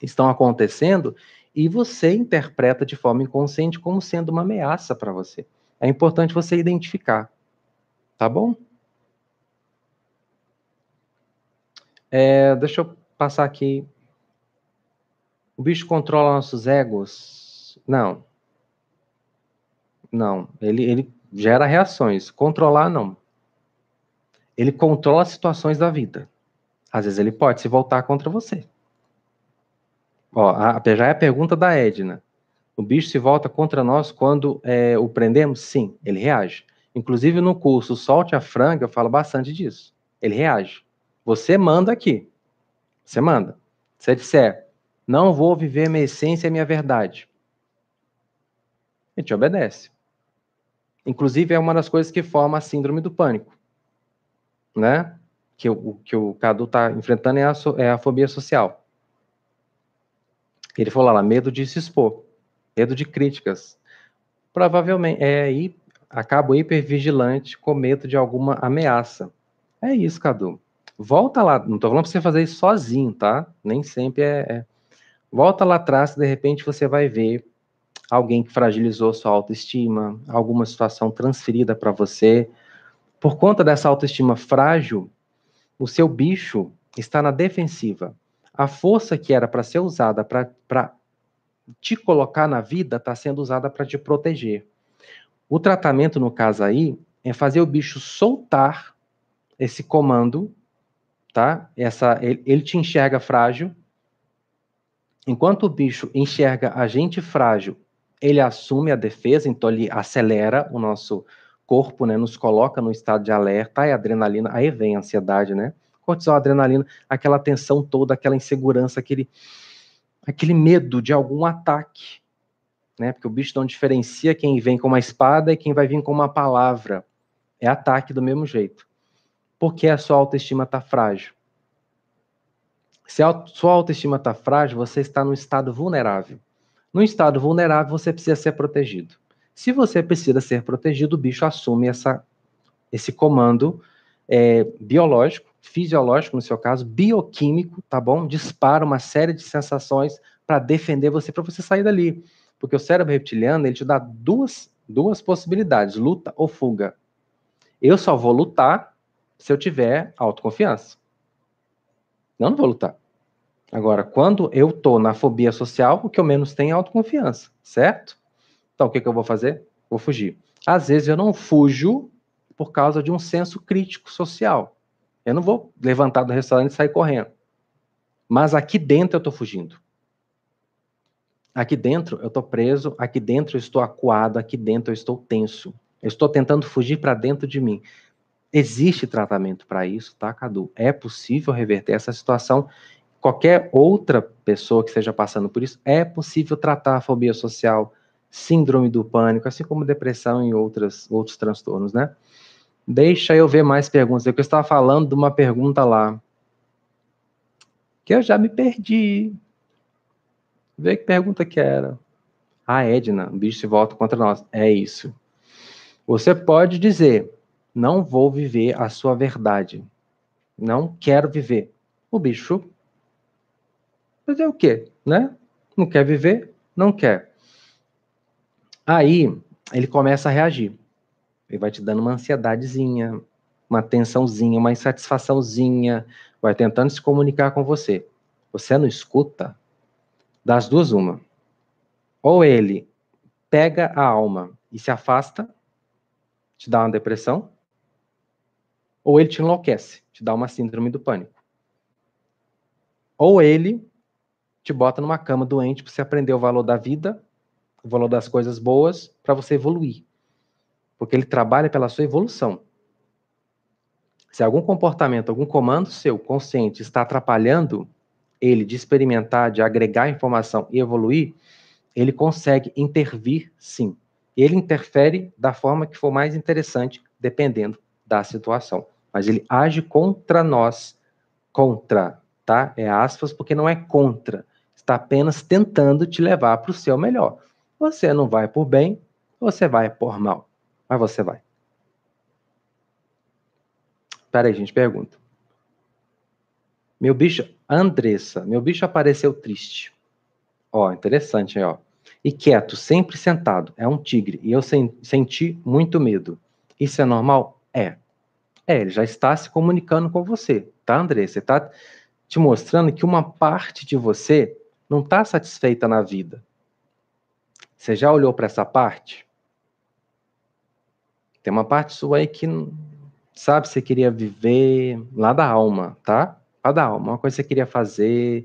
estão acontecendo e você interpreta de forma inconsciente como sendo uma ameaça para você. É importante você identificar. Tá bom? É, deixa eu passar aqui. O bicho controla nossos egos? Não. Não. Ele, ele gera reações. Controlar, não ele controla situações da vida. Às vezes ele pode se voltar contra você. Ó, a, já é a pergunta da Edna. O bicho se volta contra nós quando é, o prendemos? Sim, ele reage. Inclusive no curso Solte a Franga, eu falo bastante disso. Ele reage. Você manda aqui. Você manda. Se disser, não vou viver minha essência e minha verdade. A gente obedece. Inclusive, é uma das coisas que forma a síndrome do pânico né? Que o que o Cadu está enfrentando é a, é a fobia social. Ele falou lá, medo de se expor, medo de críticas. Provavelmente, é aí, acabo hipervigilante com medo de alguma ameaça. É isso, Cadu. Volta lá, não estou falando para você fazer isso sozinho, tá? Nem sempre é, é. Volta lá atrás, de repente você vai ver alguém que fragilizou sua autoestima, alguma situação transferida para você. Por conta dessa autoestima frágil, o seu bicho está na defensiva. A força que era para ser usada para te colocar na vida está sendo usada para te proteger. O tratamento, no caso aí, é fazer o bicho soltar esse comando, tá? Essa, ele, ele te enxerga frágil. Enquanto o bicho enxerga a gente frágil, ele assume a defesa, então ele acelera o nosso corpo, né? Nos coloca no estado de alerta, aí adrenalina, aí vem a ansiedade, né? Cortisol, adrenalina, aquela tensão toda, aquela insegurança, aquele, aquele medo de algum ataque, né? Porque o bicho não diferencia quem vem com uma espada e quem vai vir com uma palavra. É ataque do mesmo jeito. Porque a sua autoestima está frágil. Se a sua autoestima está frágil, você está num estado vulnerável. No estado vulnerável, você precisa ser protegido. Se você precisa ser protegido, o bicho assume essa, esse comando é, biológico, fisiológico, no seu caso, bioquímico, tá bom? Dispara uma série de sensações para defender você, para você sair dali. Porque o cérebro reptiliano, ele te dá duas, duas possibilidades, luta ou fuga. Eu só vou lutar se eu tiver autoconfiança. Não, não vou lutar. Agora, quando eu tô na fobia social, o que eu menos tenho é autoconfiança, certo? Então, o que, que eu vou fazer? Vou fugir. Às vezes eu não fujo por causa de um senso crítico social. Eu não vou levantar do restaurante e sair correndo. Mas aqui dentro eu estou fugindo. Aqui dentro eu estou preso, aqui dentro eu estou acuado, aqui dentro eu estou tenso. Eu estou tentando fugir para dentro de mim. Existe tratamento para isso, tá, Cadu? É possível reverter essa situação. Qualquer outra pessoa que esteja passando por isso, é possível tratar a fobia social, síndrome do pânico, assim como depressão e outras, outros transtornos, né? Deixa eu ver mais perguntas. Eu estava falando de uma pergunta lá. Que eu já me perdi. Vê que pergunta que era. Ah, Edna, o bicho se volta contra nós. É isso. Você pode dizer: não vou viver a sua verdade. Não quero viver. O bicho fazer o quê, né? Não quer viver? Não quer. Aí ele começa a reagir. Ele vai te dando uma ansiedadezinha, uma tensãozinha, uma insatisfaçãozinha, vai tentando se comunicar com você. Você não escuta? Das duas, uma. Ou ele pega a alma e se afasta, te dá uma depressão, ou ele te enlouquece, te dá uma síndrome do pânico. Ou ele te bota numa cama doente para você aprender o valor da vida o valor das coisas boas para você evoluir. Porque ele trabalha pela sua evolução. Se algum comportamento, algum comando seu consciente está atrapalhando ele de experimentar, de agregar informação e evoluir, ele consegue intervir sim. Ele interfere da forma que for mais interessante, dependendo da situação. Mas ele age contra nós. Contra, tá? É aspas, porque não é contra. Está apenas tentando te levar para o seu melhor. Você não vai por bem, você vai por mal. Mas você vai. Peraí, gente, pergunta. Meu bicho, Andressa, meu bicho apareceu triste. Ó, interessante, ó. E quieto, sempre sentado. É um tigre. E eu sen senti muito medo. Isso é normal? É. É, ele já está se comunicando com você, tá, Andressa? Ele está te mostrando que uma parte de você não está satisfeita na vida. Você já olhou para essa parte? Tem uma parte sua aí que, sabe, você queria viver lá da alma, tá? Lá da alma, uma coisa que você queria fazer.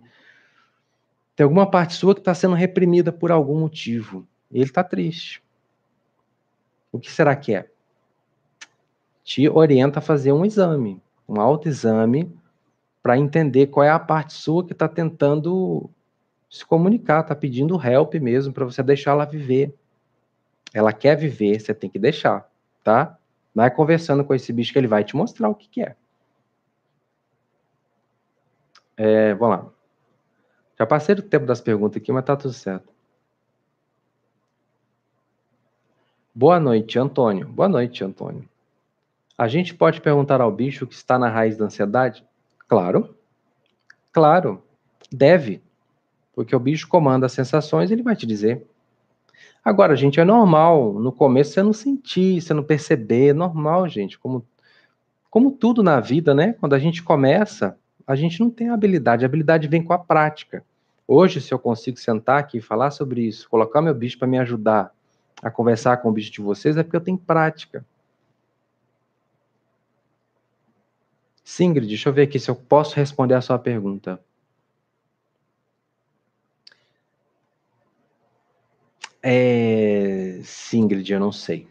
Tem alguma parte sua que está sendo reprimida por algum motivo. E ele está triste. O que será que é? Te orienta a fazer um exame, um autoexame, para entender qual é a parte sua que está tentando se comunicar, tá pedindo help mesmo para você deixar ela viver. Ela quer viver, você tem que deixar, tá? Vai conversando com esse bicho que ele vai te mostrar o que, que é. é. Vamos lá. Já passei do tempo das perguntas aqui, mas tá tudo certo. Boa noite, Antônio. Boa noite, Antônio. A gente pode perguntar ao bicho que está na raiz da ansiedade? Claro. Claro. Deve. Porque o bicho comanda as sensações, ele vai te dizer. Agora, gente, é normal no começo você não sentir, você não perceber, é normal, gente, como como tudo na vida, né? Quando a gente começa, a gente não tem habilidade, a habilidade vem com a prática. Hoje, se eu consigo sentar aqui e falar sobre isso, colocar meu bicho para me ajudar a conversar com o bicho de vocês, é porque eu tenho prática. Singrid, deixa eu ver aqui se eu posso responder a sua pergunta. É... Singrid, eu não sei.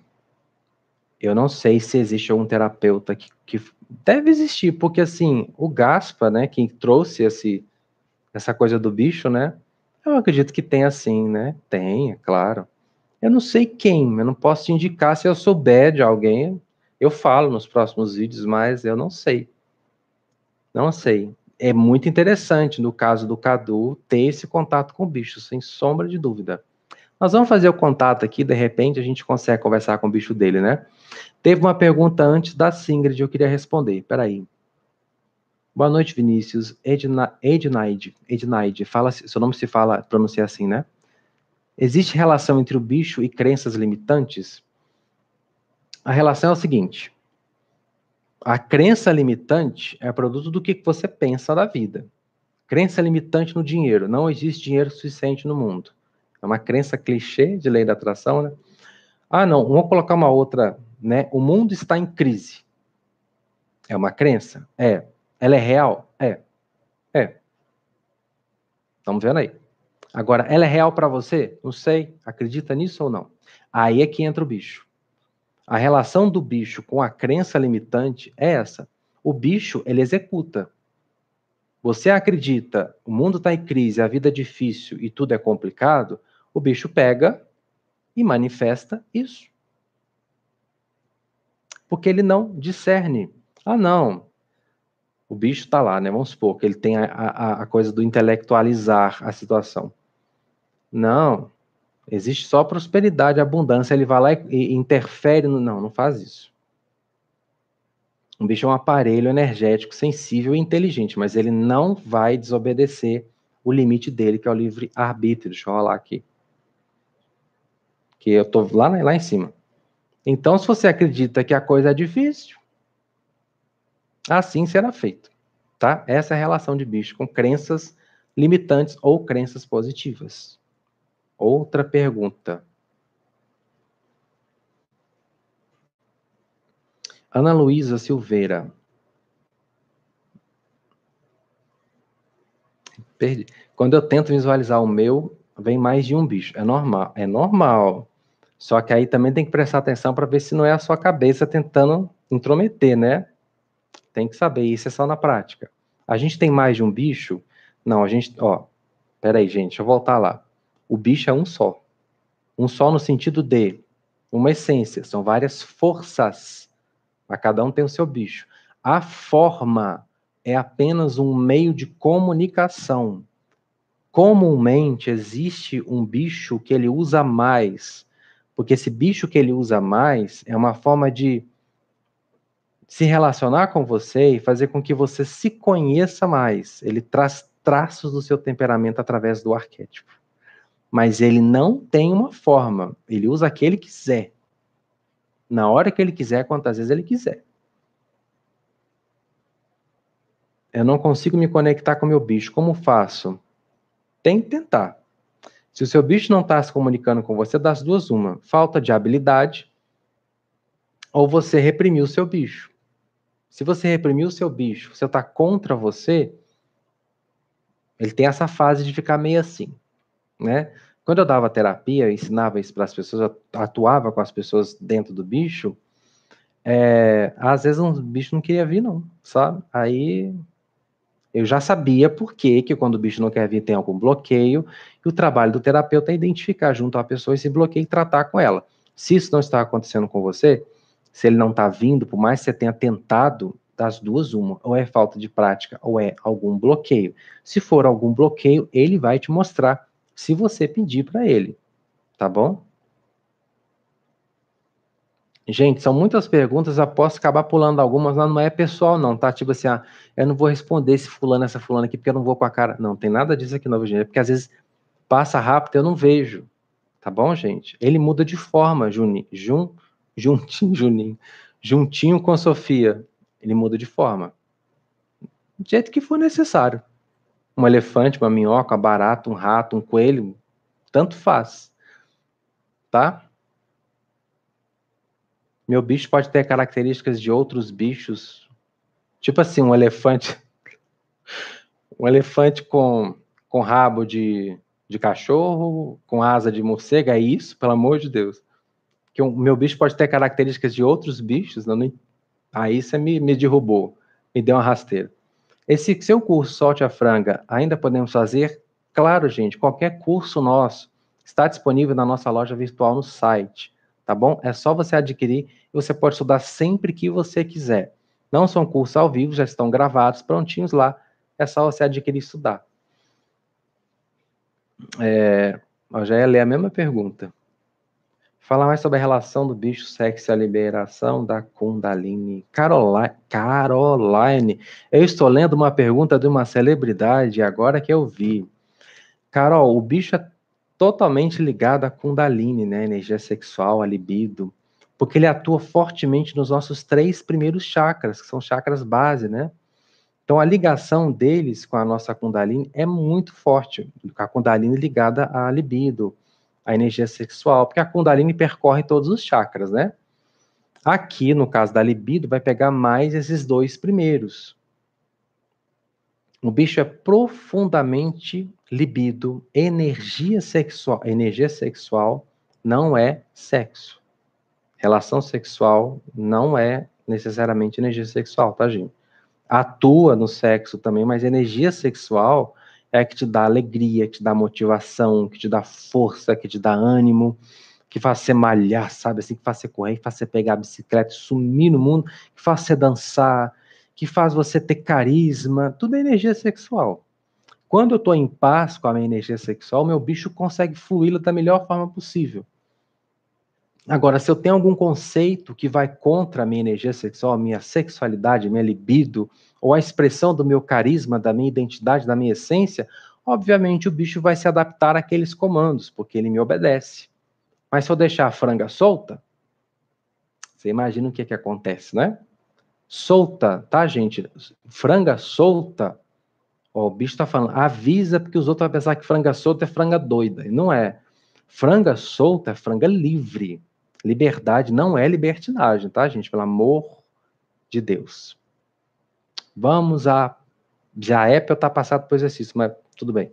Eu não sei se existe algum terapeuta que, que deve existir, porque assim, o Gaspa, né, que trouxe esse, essa coisa do bicho, né? Eu acredito que tem assim, né? Tem, é claro. Eu não sei quem, eu não posso indicar se eu souber de alguém. Eu falo nos próximos vídeos, mas eu não sei. Não sei. É muito interessante, no caso do Cadu, ter esse contato com o bicho, sem sombra de dúvida. Nós vamos fazer o contato aqui, de repente a gente consegue conversar com o bicho dele, né? Teve uma pergunta antes da Singrid, eu queria responder. Peraí. Boa noite, Vinícius. Edna, Ednaide, Ednaide, fala, seu nome se fala, pronuncia assim, né? Existe relação entre o bicho e crenças limitantes? A relação é o seguinte: a crença limitante é produto do que você pensa da vida. Crença limitante no dinheiro. Não existe dinheiro suficiente no mundo. É uma crença clichê de lei da atração, né? Ah, não, vamos colocar uma outra, né? O mundo está em crise. É uma crença? É. Ela é real? É. É. Estamos vendo aí. Agora, ela é real para você? Não sei. Acredita nisso ou não? Aí é que entra o bicho. A relação do bicho com a crença limitante é essa. O bicho, ele executa. Você acredita, o mundo está em crise, a vida é difícil e tudo é complicado, o bicho pega e manifesta isso. Porque ele não discerne. Ah, não. O bicho está lá, né? Vamos supor que ele tem a, a, a coisa do intelectualizar a situação. Não. Existe só prosperidade, abundância. Ele vai lá e, e interfere no. Não, não faz isso. Um bicho é um aparelho energético, sensível e inteligente, mas ele não vai desobedecer o limite dele, que é o livre arbítrio. Deixa eu rolar aqui. Que eu tô lá, lá em cima. Então, se você acredita que a coisa é difícil, assim será feito. Tá? Essa é a relação de bicho com crenças limitantes ou crenças positivas. Outra pergunta. Ana Luísa Silveira. Perdi. Quando eu tento visualizar o meu, vem mais de um bicho. É normal, é normal. Só que aí também tem que prestar atenção para ver se não é a sua cabeça tentando intrometer, né? Tem que saber, isso é só na prática. A gente tem mais de um bicho? Não, a gente, ó, peraí, gente, deixa eu voltar lá. O bicho é um só. Um só no sentido de uma essência, são várias forças mas cada um tem o seu bicho. A forma é apenas um meio de comunicação. Comumente existe um bicho que ele usa mais, porque esse bicho que ele usa mais é uma forma de se relacionar com você e fazer com que você se conheça mais. Ele traz traços do seu temperamento através do arquétipo. Mas ele não tem uma forma, ele usa aquele que quiser na hora que ele quiser, quantas vezes ele quiser. Eu não consigo me conectar com o meu bicho. Como faço? Tem que tentar. Se o seu bicho não está se comunicando com você, das duas, uma: falta de habilidade, ou você reprimiu o seu bicho. Se você reprimiu o seu bicho, você está contra você, ele tem essa fase de ficar meio assim, né? Quando eu dava terapia, eu ensinava isso para as pessoas, eu atuava com as pessoas dentro do bicho, é, às vezes um bicho não queria vir, não, sabe? Aí eu já sabia por que, que quando o bicho não quer vir tem algum bloqueio, e o trabalho do terapeuta é identificar junto à pessoa esse bloqueio e tratar com ela. Se isso não está acontecendo com você, se ele não está vindo, por mais que você tenha tentado, das duas, uma, ou é falta de prática, ou é algum bloqueio. Se for algum bloqueio, ele vai te mostrar se você pedir para ele, tá bom? Gente, são muitas perguntas, eu posso acabar pulando algumas, mas não é pessoal, não, tá? Tipo assim, ah, eu não vou responder esse fulano, essa fulana aqui, porque eu não vou com a cara. Não, tem nada disso aqui no Virgínia, porque às vezes passa rápido eu não vejo. Tá bom, gente? Ele muda de forma, Juninho. Jun, juntinho, Juninho. Juntinho com Sofia. Ele muda de forma. Do jeito que for necessário. Um elefante, uma minhoca, uma barata, um rato, um coelho, tanto faz. Tá? Meu bicho pode ter características de outros bichos. Tipo assim, um elefante. Um elefante com, com rabo de, de cachorro, com asa de morcego, é isso, pelo amor de Deus. Que o meu bicho pode ter características de outros bichos, não, nem... aí você me, me derrubou, me deu uma rasteira. Esse seu curso Solte a Franga, ainda podemos fazer? Claro, gente, qualquer curso nosso está disponível na nossa loja virtual no site tá bom? É só você adquirir e você pode estudar sempre que você quiser. Não são cursos ao vivo, já estão gravados, prontinhos lá. É só você adquirir e estudar. É, eu já ia ler a mesma pergunta. Falar mais sobre a relação do bicho sexo e a liberação da Kundalini. Caroline, Caroline, eu estou lendo uma pergunta de uma celebridade agora que eu vi. Carol, o bicho é totalmente ligado à Kundalini, né? Energia sexual, a libido, porque ele atua fortemente nos nossos três primeiros chakras, que são chakras base, né? Então a ligação deles com a nossa Kundalini é muito forte, a Kundalini ligada à libido, à energia sexual, porque a Kundalini percorre todos os chakras, né? Aqui, no caso da libido, vai pegar mais esses dois primeiros. O bicho é profundamente libido, energia sexual. Energia sexual não é sexo. Relação sexual não é necessariamente energia sexual, tá, gente? Atua no sexo também, mas energia sexual é que te dá alegria, que te dá motivação, que te dá força, que te dá ânimo, que faz você malhar, sabe? Assim, que faz você correr, que faz você pegar a bicicleta, sumir no mundo, que faz você dançar, que faz você ter carisma, tudo é energia sexual. Quando eu estou em paz com a minha energia sexual, meu bicho consegue fluí-la da melhor forma possível. Agora, se eu tenho algum conceito que vai contra a minha energia sexual, a minha sexualidade, a minha libido, ou a expressão do meu carisma, da minha identidade, da minha essência, obviamente o bicho vai se adaptar àqueles comandos, porque ele me obedece. Mas se eu deixar a franga solta, você imagina o que, que acontece, né? solta, tá, gente? Franga solta. Ó, o bicho tá falando, avisa porque os outros vão pensar que franga solta é franga doida. E não é. Franga solta é franga livre. Liberdade não é libertinagem, tá, gente? Pelo amor de Deus. Vamos a. Já é para eu estar tá passado por exercício, mas tudo bem.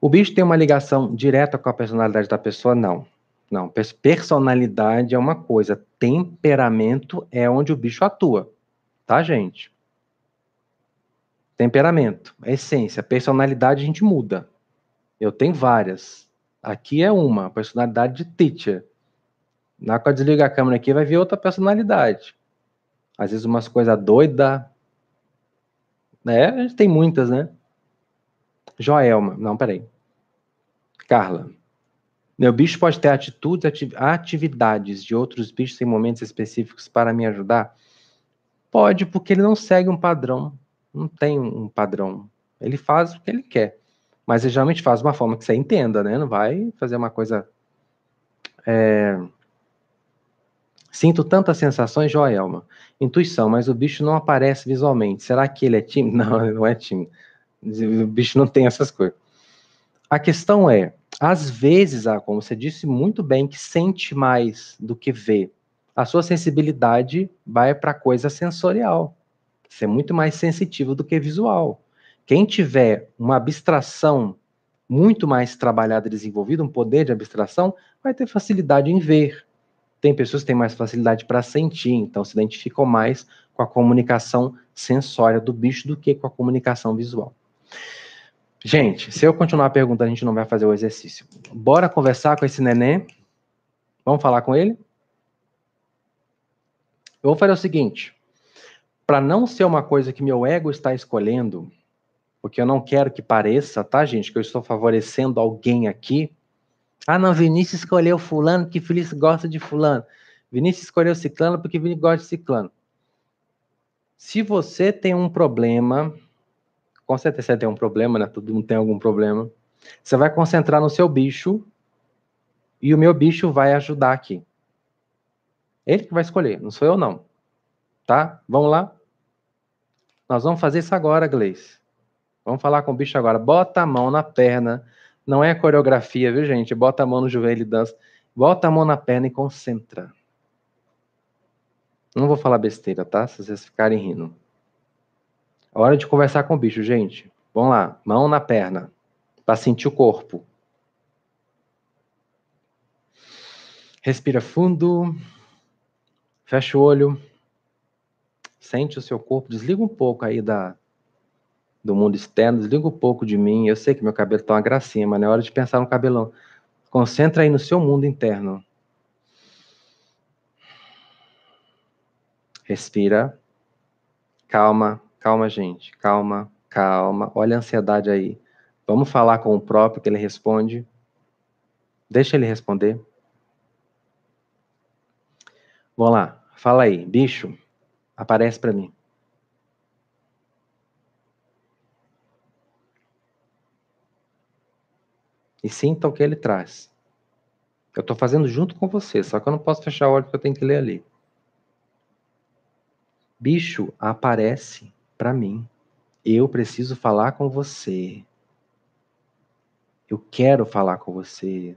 O bicho tem uma ligação direta com a personalidade da pessoa? Não. Não, personalidade é uma coisa, temperamento é onde o bicho atua, tá, gente? Temperamento, essência, personalidade a gente muda. Eu tenho várias. Aqui é uma, personalidade de teacher. Na hora que eu desligar a câmera aqui, vai ver outra personalidade. Às vezes umas coisas doidas. É, a gente tem muitas, né? Joelma. Não, peraí. Carla. Meu bicho pode ter atitudes, atividades de outros bichos em momentos específicos para me ajudar? Pode, porque ele não segue um padrão. Não tem um padrão. Ele faz o que ele quer. Mas ele geralmente faz de uma forma que você entenda, né? Não vai fazer uma coisa. É... Sinto tantas sensações, Joelma. Intuição, mas o bicho não aparece visualmente. Será que ele é tímido? Não, ele não é tímido. O bicho não tem essas coisas. A questão é, às vezes, ah, como você disse muito bem, que sente mais do que vê. A sua sensibilidade vai para coisa sensorial. Você é muito mais sensitivo do que visual. Quem tiver uma abstração muito mais trabalhada e desenvolvida, um poder de abstração, vai ter facilidade em ver. Tem pessoas que têm mais facilidade para sentir, então se identificam mais com a comunicação sensória do bicho do que com a comunicação visual. Gente, se eu continuar perguntando, a gente não vai fazer o exercício. Bora conversar com esse neném? Vamos falar com ele? Eu vou fazer o seguinte: para não ser uma coisa que meu ego está escolhendo, porque eu não quero que pareça, tá, gente, que eu estou favorecendo alguém aqui, Ah, não, Vinícius escolheu fulano porque Vinícius gosta de fulano. Vinícius escolheu ciclano porque Vinícius gosta de ciclano. Se você tem um problema, com certeza você tem um problema, né? Todo mundo tem algum problema. Você vai concentrar no seu bicho e o meu bicho vai ajudar aqui. Ele que vai escolher, não sou eu não. Tá? Vamos lá? Nós vamos fazer isso agora, Gleice. Vamos falar com o bicho agora. Bota a mão na perna. Não é coreografia, viu, gente? Bota a mão no joelho e dança. Bota a mão na perna e concentra. Não vou falar besteira, tá? Se vocês ficarem rindo. Hora de conversar com o bicho, gente. Vamos lá. Mão na perna. Para sentir o corpo. Respira fundo. Fecha o olho. Sente o seu corpo. Desliga um pouco aí da, do mundo externo. Desliga um pouco de mim. Eu sei que meu cabelo tá uma gracinha, mas é hora de pensar no cabelão. Concentra aí no seu mundo interno. Respira. Calma, calma, gente. Calma, calma. Olha a ansiedade aí. Vamos falar com o próprio que ele responde. Deixa ele responder. Vamos lá, fala aí, bicho, aparece para mim. E sinta o que ele traz. Eu estou fazendo junto com você, só que eu não posso fechar o olho porque eu tenho que ler ali. Bicho, aparece para mim. Eu preciso falar com você. Eu quero falar com você.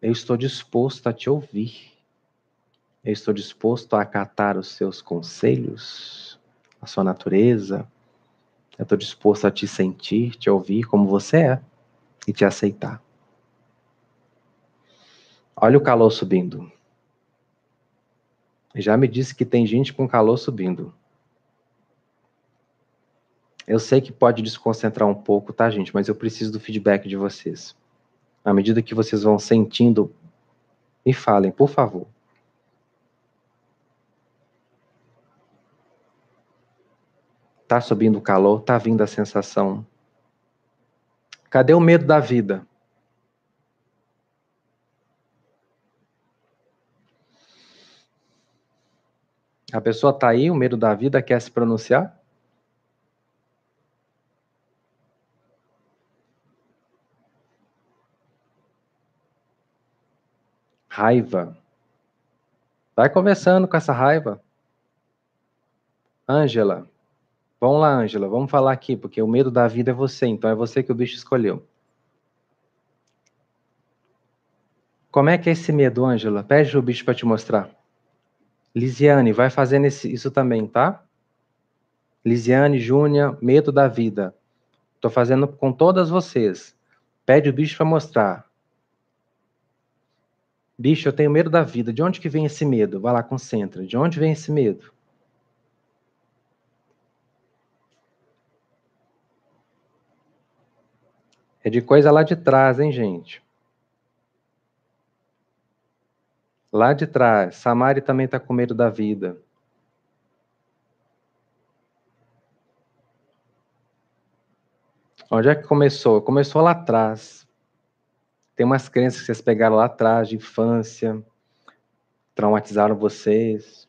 Eu estou disposto a te ouvir. Eu estou disposto a acatar os seus conselhos, a sua natureza. Eu estou disposto a te sentir, te ouvir como você é e te aceitar. Olha o calor subindo. Já me disse que tem gente com calor subindo. Eu sei que pode desconcentrar um pouco, tá, gente? Mas eu preciso do feedback de vocês. À medida que vocês vão sentindo, me falem, por favor. Tá subindo o calor, tá vindo a sensação. Cadê o medo da vida? A pessoa tá aí, o medo da vida quer se pronunciar? Raiva. Vai conversando com essa raiva. Ângela, Vamos lá, Ângela, vamos falar aqui, porque o medo da vida é você, então é você que o bicho escolheu. Como é que é esse medo, Ângela? Pede o bicho para te mostrar. Lisiane, vai fazendo esse, isso também, tá? Lisiane, Júnia, medo da vida. Estou fazendo com todas vocês. Pede o bicho para mostrar. Bicho, eu tenho medo da vida. De onde que vem esse medo? Vai lá, concentra. De onde vem esse medo? É de coisa lá de trás, hein, gente? Lá de trás. Samari também está com medo da vida. Onde é que começou? Começou lá atrás. Tem umas crenças que vocês pegaram lá atrás, de infância, traumatizaram vocês.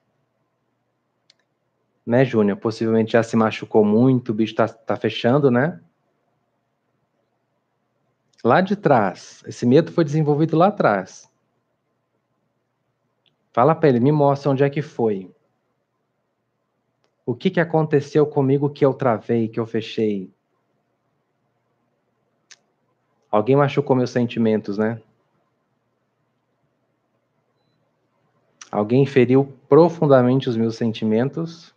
Né, Júnior? Possivelmente já se machucou muito, o bicho está tá fechando, né? Lá de trás. Esse medo foi desenvolvido lá atrás. Fala para ele, me mostra onde é que foi. O que, que aconteceu comigo que eu travei, que eu fechei? Alguém machucou meus sentimentos, né? Alguém feriu profundamente os meus sentimentos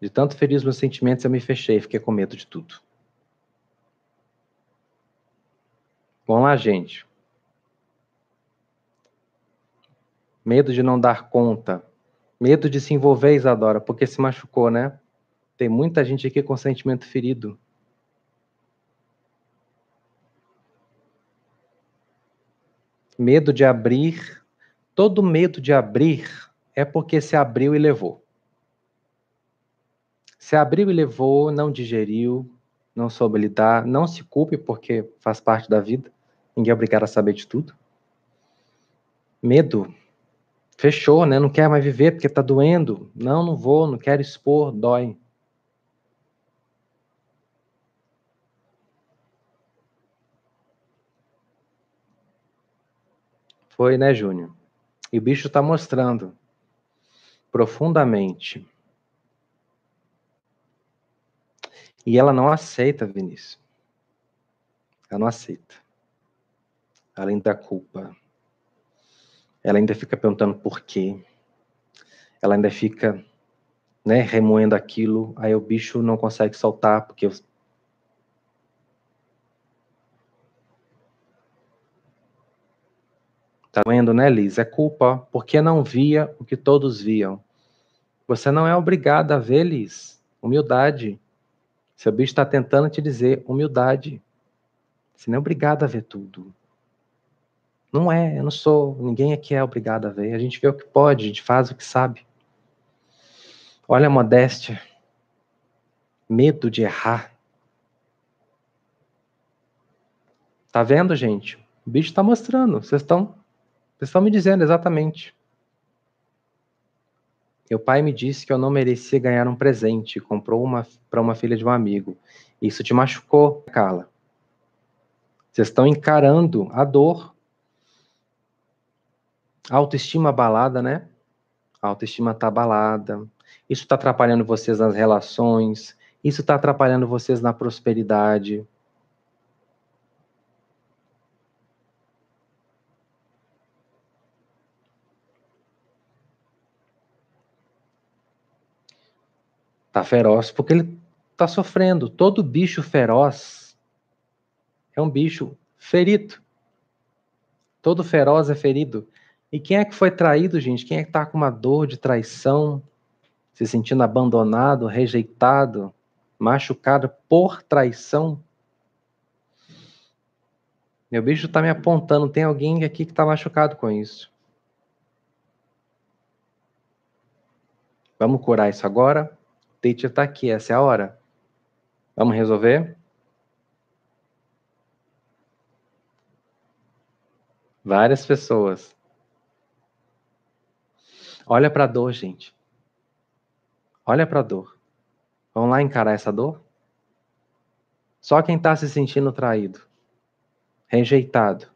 De tanto ferir os meus sentimentos, eu me fechei, fiquei com medo de tudo. Vamos lá, gente. Medo de não dar conta. Medo de se envolver, Isadora, porque se machucou, né? Tem muita gente aqui com sentimento ferido. Medo de abrir. Todo medo de abrir é porque se abriu e levou. Se abriu e levou, não digeriu, não soube lidar, não se culpe porque faz parte da vida. Ninguém é obrigado a saber de tudo. Medo. Fechou, né? Não quer mais viver porque tá doendo. Não, não vou, não quero expor, dói. Foi, né, Júnior? E o bicho está mostrando profundamente. E ela não aceita, Vinícius. Ela não aceita. Além da culpa. Ela ainda fica perguntando por quê. Ela ainda fica, né, remoendo aquilo. Aí o bicho não consegue soltar porque Tá vendo, né, Liz? É culpa, porque não via o que todos viam. Você não é obrigada a ver, Liz. Humildade. Seu bicho está tentando te dizer humildade. Você não é obrigada a ver tudo. Não é, eu não sou, ninguém aqui é obrigado a ver. A gente vê o que pode, a gente faz o que sabe. Olha a modéstia. Medo de errar. Tá vendo, gente? O bicho está mostrando. Vocês estão vocês estão me dizendo exatamente. Meu pai me disse que eu não merecia ganhar um presente, comprou uma para uma filha de um amigo. Isso te machucou, Carla. Vocês estão encarando a dor. A autoestima abalada, né? A autoestima está abalada. Isso está atrapalhando vocês nas relações. Isso está atrapalhando vocês na prosperidade. Tá feroz porque ele tá sofrendo. Todo bicho feroz é um bicho ferido. Todo feroz é ferido. E quem é que foi traído, gente? Quem é que tá com uma dor de traição, se sentindo abandonado, rejeitado, machucado por traição? Meu bicho está me apontando, tem alguém aqui que está machucado com isso. Vamos curar isso agora? Teacher está aqui, essa é a hora. Vamos resolver? Várias pessoas. Olha para a dor, gente. Olha para a dor. Vamos lá encarar essa dor? Só quem está se sentindo traído, rejeitado.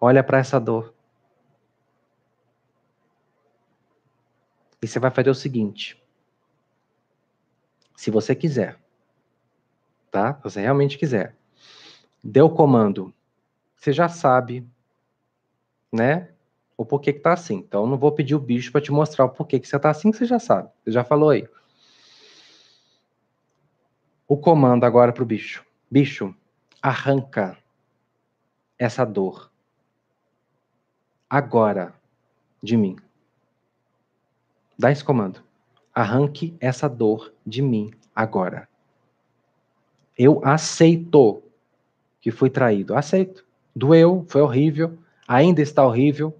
Olha para essa dor. E você vai fazer o seguinte: se você quiser, tá? Se você realmente quiser, dê o comando. Você já sabe, né? O porquê que tá assim. Então, não vou pedir o bicho para te mostrar o porquê que você tá assim, que você já sabe. Você já falou aí. O comando agora pro bicho. Bicho, arranca essa dor agora de mim. Dá esse comando. Arranque essa dor de mim agora. Eu aceito que fui traído. Aceito. Doeu, foi horrível, ainda está horrível,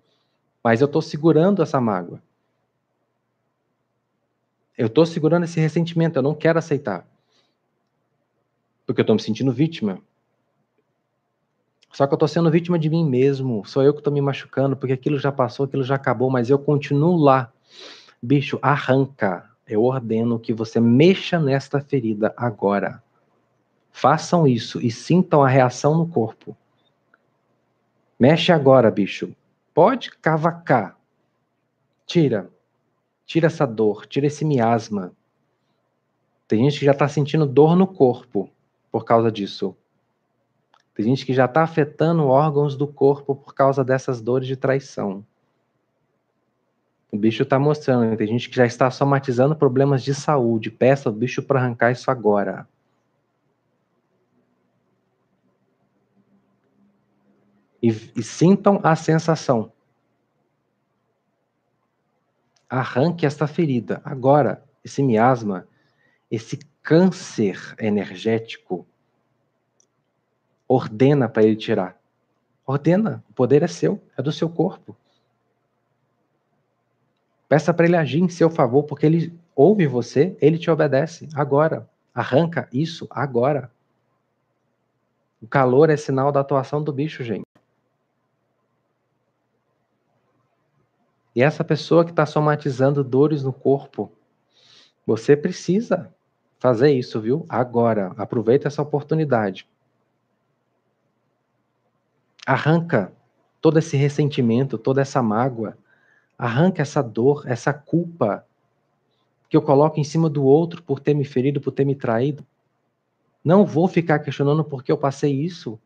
mas eu estou segurando essa mágoa. Eu estou segurando esse ressentimento, eu não quero aceitar. Porque eu estou me sentindo vítima. Só que eu estou sendo vítima de mim mesmo. Sou eu que estou me machucando, porque aquilo já passou, aquilo já acabou, mas eu continuo lá. Bicho, arranca. Eu ordeno que você mexa nesta ferida agora. Façam isso e sintam a reação no corpo. Mexe agora, bicho. Pode cavacar. Tira. Tira essa dor, tira esse miasma. Tem gente que já está sentindo dor no corpo por causa disso. Tem gente que já está afetando órgãos do corpo por causa dessas dores de traição. O bicho está mostrando. Tem gente que já está somatizando problemas de saúde. Peça o bicho para arrancar isso agora. E, e sintam a sensação. Arranque esta ferida. Agora, esse miasma, esse câncer energético, ordena para ele tirar. Ordena. O poder é seu, é do seu corpo. Peça para ele agir em seu favor, porque ele ouve você, ele te obedece agora. Arranca isso agora. O calor é sinal da atuação do bicho, gente. E essa pessoa que está somatizando dores no corpo, você precisa fazer isso, viu? Agora. Aproveita essa oportunidade. Arranca todo esse ressentimento, toda essa mágoa. Arranca essa dor, essa culpa que eu coloco em cima do outro por ter me ferido, por ter me traído. Não vou ficar questionando por que eu passei isso.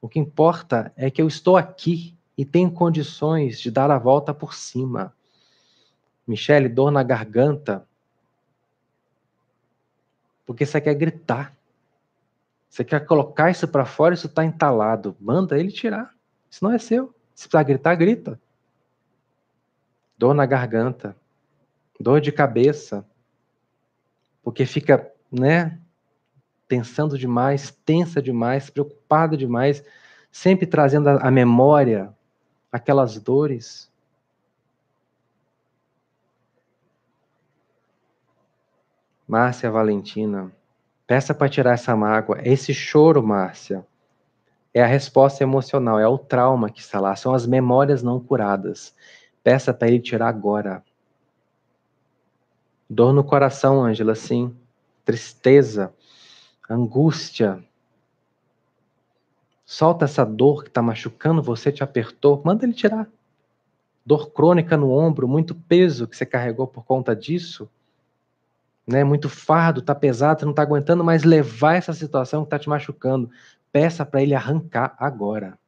O que importa é que eu estou aqui e tenho condições de dar a volta por cima. Michele, dor na garganta. Porque você quer gritar. Você quer colocar isso para fora, isso está entalado. Manda ele tirar. Isso não é seu. Se precisar gritar, grita. Dor na garganta dor de cabeça, porque fica, né, pensando demais, tensa demais, preocupada demais, sempre trazendo à memória aquelas dores. Márcia Valentina, peça para tirar essa mágoa. Esse choro, Márcia, é a resposta emocional, é o trauma que está lá, são as memórias não curadas. Peça para ele tirar agora. Dor no coração, Ângela, sim. Tristeza, angústia. Solta essa dor que está machucando você, te apertou, manda ele tirar. Dor crônica no ombro, muito peso que você carregou por conta disso. Né, muito fardo, tá pesado, não está aguentando mais levar essa situação que está te machucando. Peça para ele arrancar agora.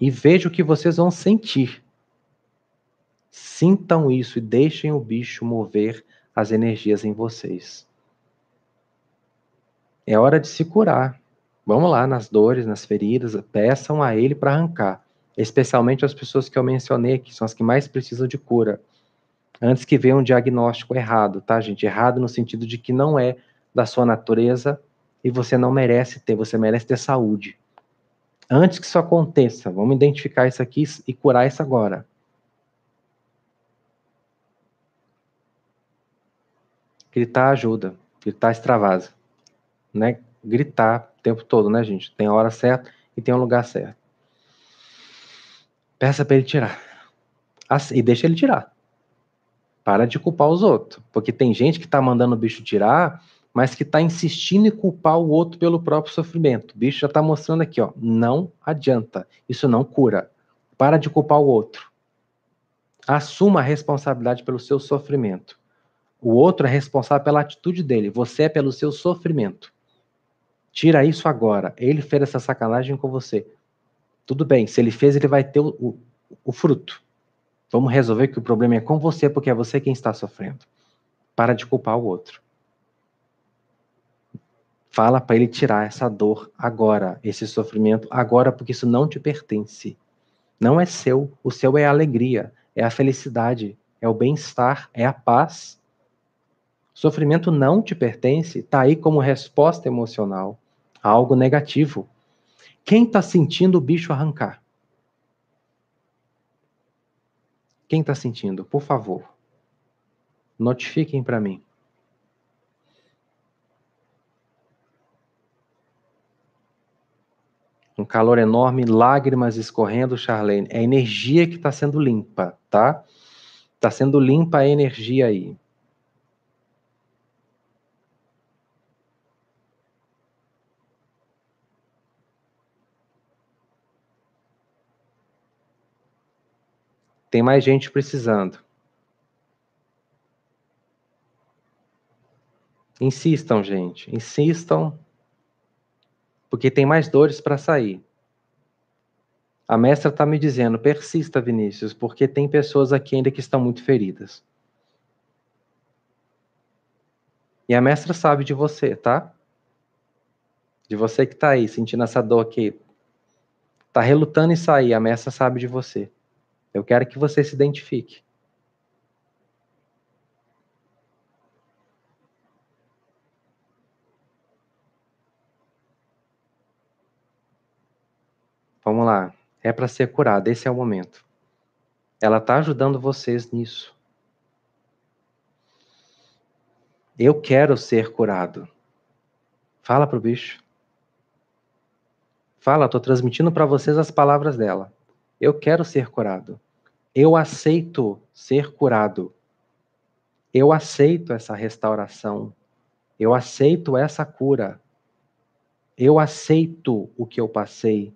E veja o que vocês vão sentir Sintam isso e deixem o bicho mover as energias em vocês. É hora de se curar. Vamos lá nas dores, nas feridas, peçam a ele para arrancar. Especialmente as pessoas que eu mencionei aqui, são as que mais precisam de cura. Antes que venha um diagnóstico errado, tá, gente? Errado no sentido de que não é da sua natureza e você não merece ter, você merece ter saúde. Antes que isso aconteça, vamos identificar isso aqui e curar isso agora. Gritar ajuda, gritar extravasa, né? Gritar o tempo todo, né, gente? Tem a hora certa e tem o lugar certo. Peça para ele tirar. E deixa ele tirar. Para de culpar os outros. Porque tem gente que está mandando o bicho tirar, mas que está insistindo em culpar o outro pelo próprio sofrimento. O bicho já está mostrando aqui, ó. Não adianta. Isso não cura. Para de culpar o outro. Assuma a responsabilidade pelo seu sofrimento. O outro é responsável pela atitude dele, você é pelo seu sofrimento. Tira isso agora. Ele fez essa sacanagem com você. Tudo bem, se ele fez, ele vai ter o, o, o fruto. Vamos resolver que o problema é com você, porque é você quem está sofrendo. Para de culpar o outro. Fala para ele tirar essa dor agora, esse sofrimento agora, porque isso não te pertence. Não é seu. O seu é a alegria, é a felicidade, é o bem-estar, é a paz Sofrimento não te pertence, está aí como resposta emocional a algo negativo. Quem está sentindo o bicho arrancar? Quem está sentindo? Por favor, notifiquem para mim. Calor enorme, lágrimas escorrendo, Charlene. É energia que está sendo limpa, tá? Está sendo limpa a energia aí. Tem mais gente precisando. Insistam, gente. Insistam. Porque tem mais dores para sair. A mestra está me dizendo: persista, Vinícius, porque tem pessoas aqui ainda que estão muito feridas. E a mestra sabe de você, tá? De você que está aí, sentindo essa dor aqui. Está relutando em sair, a mestra sabe de você. Eu quero que você se identifique. Vamos lá. É para ser curado, esse é o momento. Ela está ajudando vocês nisso. Eu quero ser curado. Fala pro bicho. Fala, estou transmitindo para vocês as palavras dela. Eu quero ser curado. Eu aceito ser curado. Eu aceito essa restauração. Eu aceito essa cura. Eu aceito o que eu passei.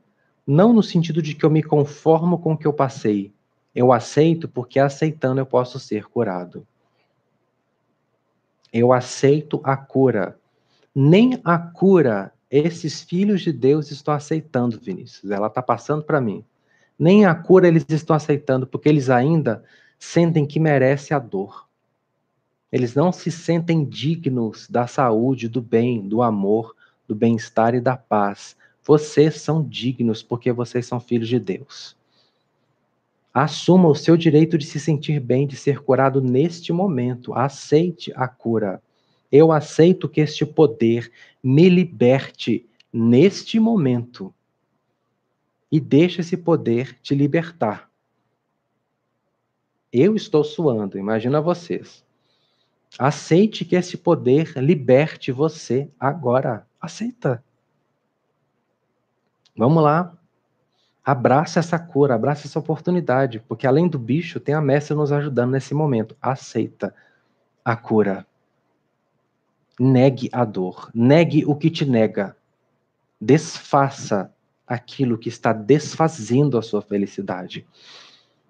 Não no sentido de que eu me conformo com o que eu passei. Eu aceito porque aceitando eu posso ser curado. Eu aceito a cura. Nem a cura esses filhos de Deus estão aceitando, Vinícius. Ela está passando para mim. Nem a cura eles estão aceitando, porque eles ainda sentem que merece a dor. Eles não se sentem dignos da saúde, do bem, do amor, do bem-estar e da paz. Vocês são dignos porque vocês são filhos de Deus. Assuma o seu direito de se sentir bem, de ser curado neste momento. Aceite a cura. Eu aceito que este poder me liberte neste momento. E deixe esse poder te libertar. Eu estou suando, imagina vocês. Aceite que esse poder liberte você agora. Aceita. Vamos lá. Abraça essa cura, abraça essa oportunidade, porque além do bicho, tem a mestra nos ajudando nesse momento. Aceita a cura. Negue a dor, negue o que te nega. Desfaça aquilo que está desfazendo a sua felicidade.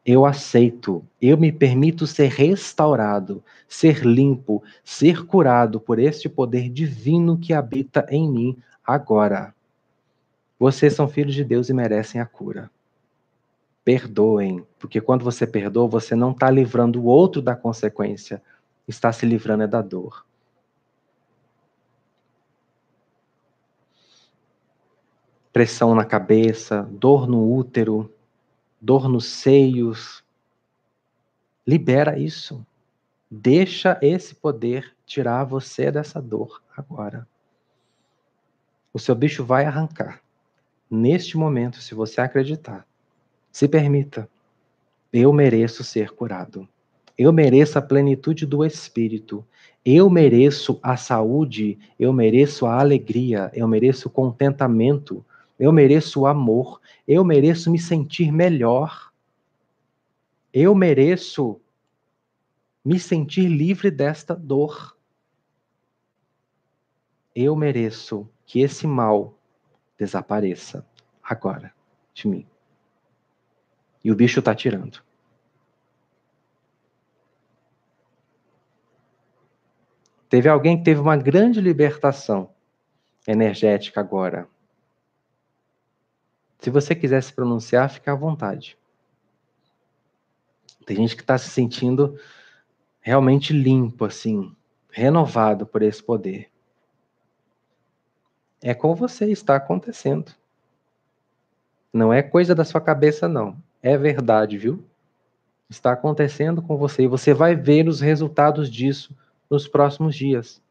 Eu aceito, eu me permito ser restaurado, ser limpo, ser curado por este poder divino que habita em mim agora. Vocês são filhos de Deus e merecem a cura. Perdoem, porque quando você perdoa, você não está livrando o outro da consequência, está se livrando é da dor. pressão na cabeça, dor no útero, dor nos seios. Libera isso. Deixa esse poder tirar você dessa dor agora. O seu bicho vai arrancar. Neste momento, se você acreditar, se permita. Eu mereço ser curado. Eu mereço a plenitude do espírito. Eu mereço a saúde, eu mereço a alegria, eu mereço o contentamento, eu mereço o amor, eu mereço me sentir melhor, eu mereço me sentir livre desta dor. Eu mereço que esse mal desapareça agora de mim. E o bicho está tirando. Teve alguém que teve uma grande libertação energética agora. Se você quiser se pronunciar, fique à vontade. Tem gente que está se sentindo realmente limpo, assim, renovado por esse poder. É com você, está acontecendo. Não é coisa da sua cabeça, não. É verdade, viu? Está acontecendo com você e você vai ver os resultados disso nos próximos dias.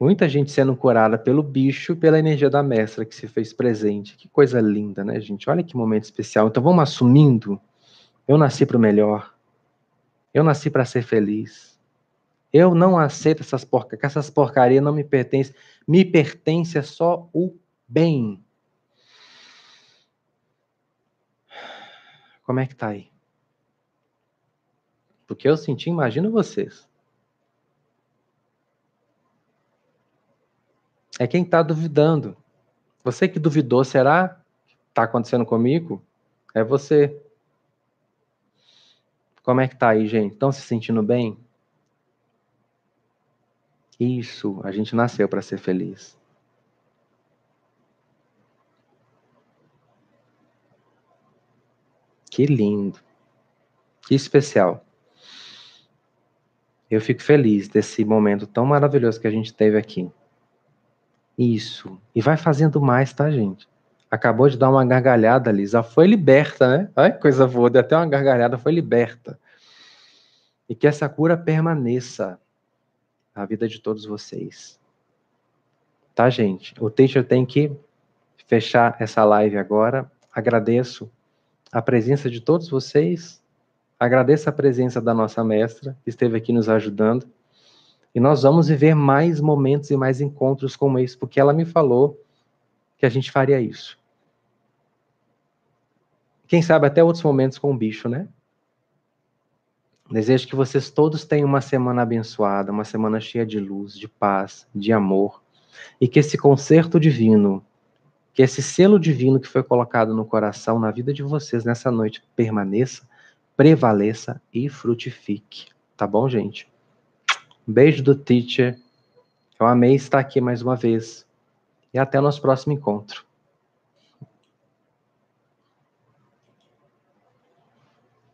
Muita gente sendo curada pelo bicho, pela energia da mestra que se fez presente. Que coisa linda, né, gente? Olha que momento especial. Então vamos assumindo. Eu nasci para o melhor. Eu nasci para ser feliz. Eu não aceito essas que essas porcarias não me pertencem. Me pertence só o bem. Como é que tá aí? Porque eu senti, imagino vocês. é quem está duvidando. Você que duvidou, será? Está acontecendo comigo? É você. Como é que tá aí, gente? Estão se sentindo bem? Isso, a gente nasceu para ser feliz. Que lindo. Que especial. Eu fico feliz desse momento tão maravilhoso que a gente teve aqui. Isso. E vai fazendo mais, tá, gente? Acabou de dar uma gargalhada já foi liberta, né? Ai, coisa boa, deu até uma gargalhada, foi liberta. E que essa cura permaneça na vida de todos vocês. Tá, gente? O teacher tem que fechar essa live agora. Agradeço a presença de todos vocês, agradeço a presença da nossa mestra, que esteve aqui nos ajudando. E nós vamos viver mais momentos e mais encontros como esse, porque ela me falou que a gente faria isso. Quem sabe até outros momentos com o bicho, né? Desejo que vocês todos tenham uma semana abençoada, uma semana cheia de luz, de paz, de amor, e que esse concerto divino, que esse selo divino que foi colocado no coração, na vida de vocês nessa noite, permaneça, prevaleça e frutifique. Tá bom, gente? Beijo do teacher. Eu amei estar aqui mais uma vez. E até o nosso próximo encontro.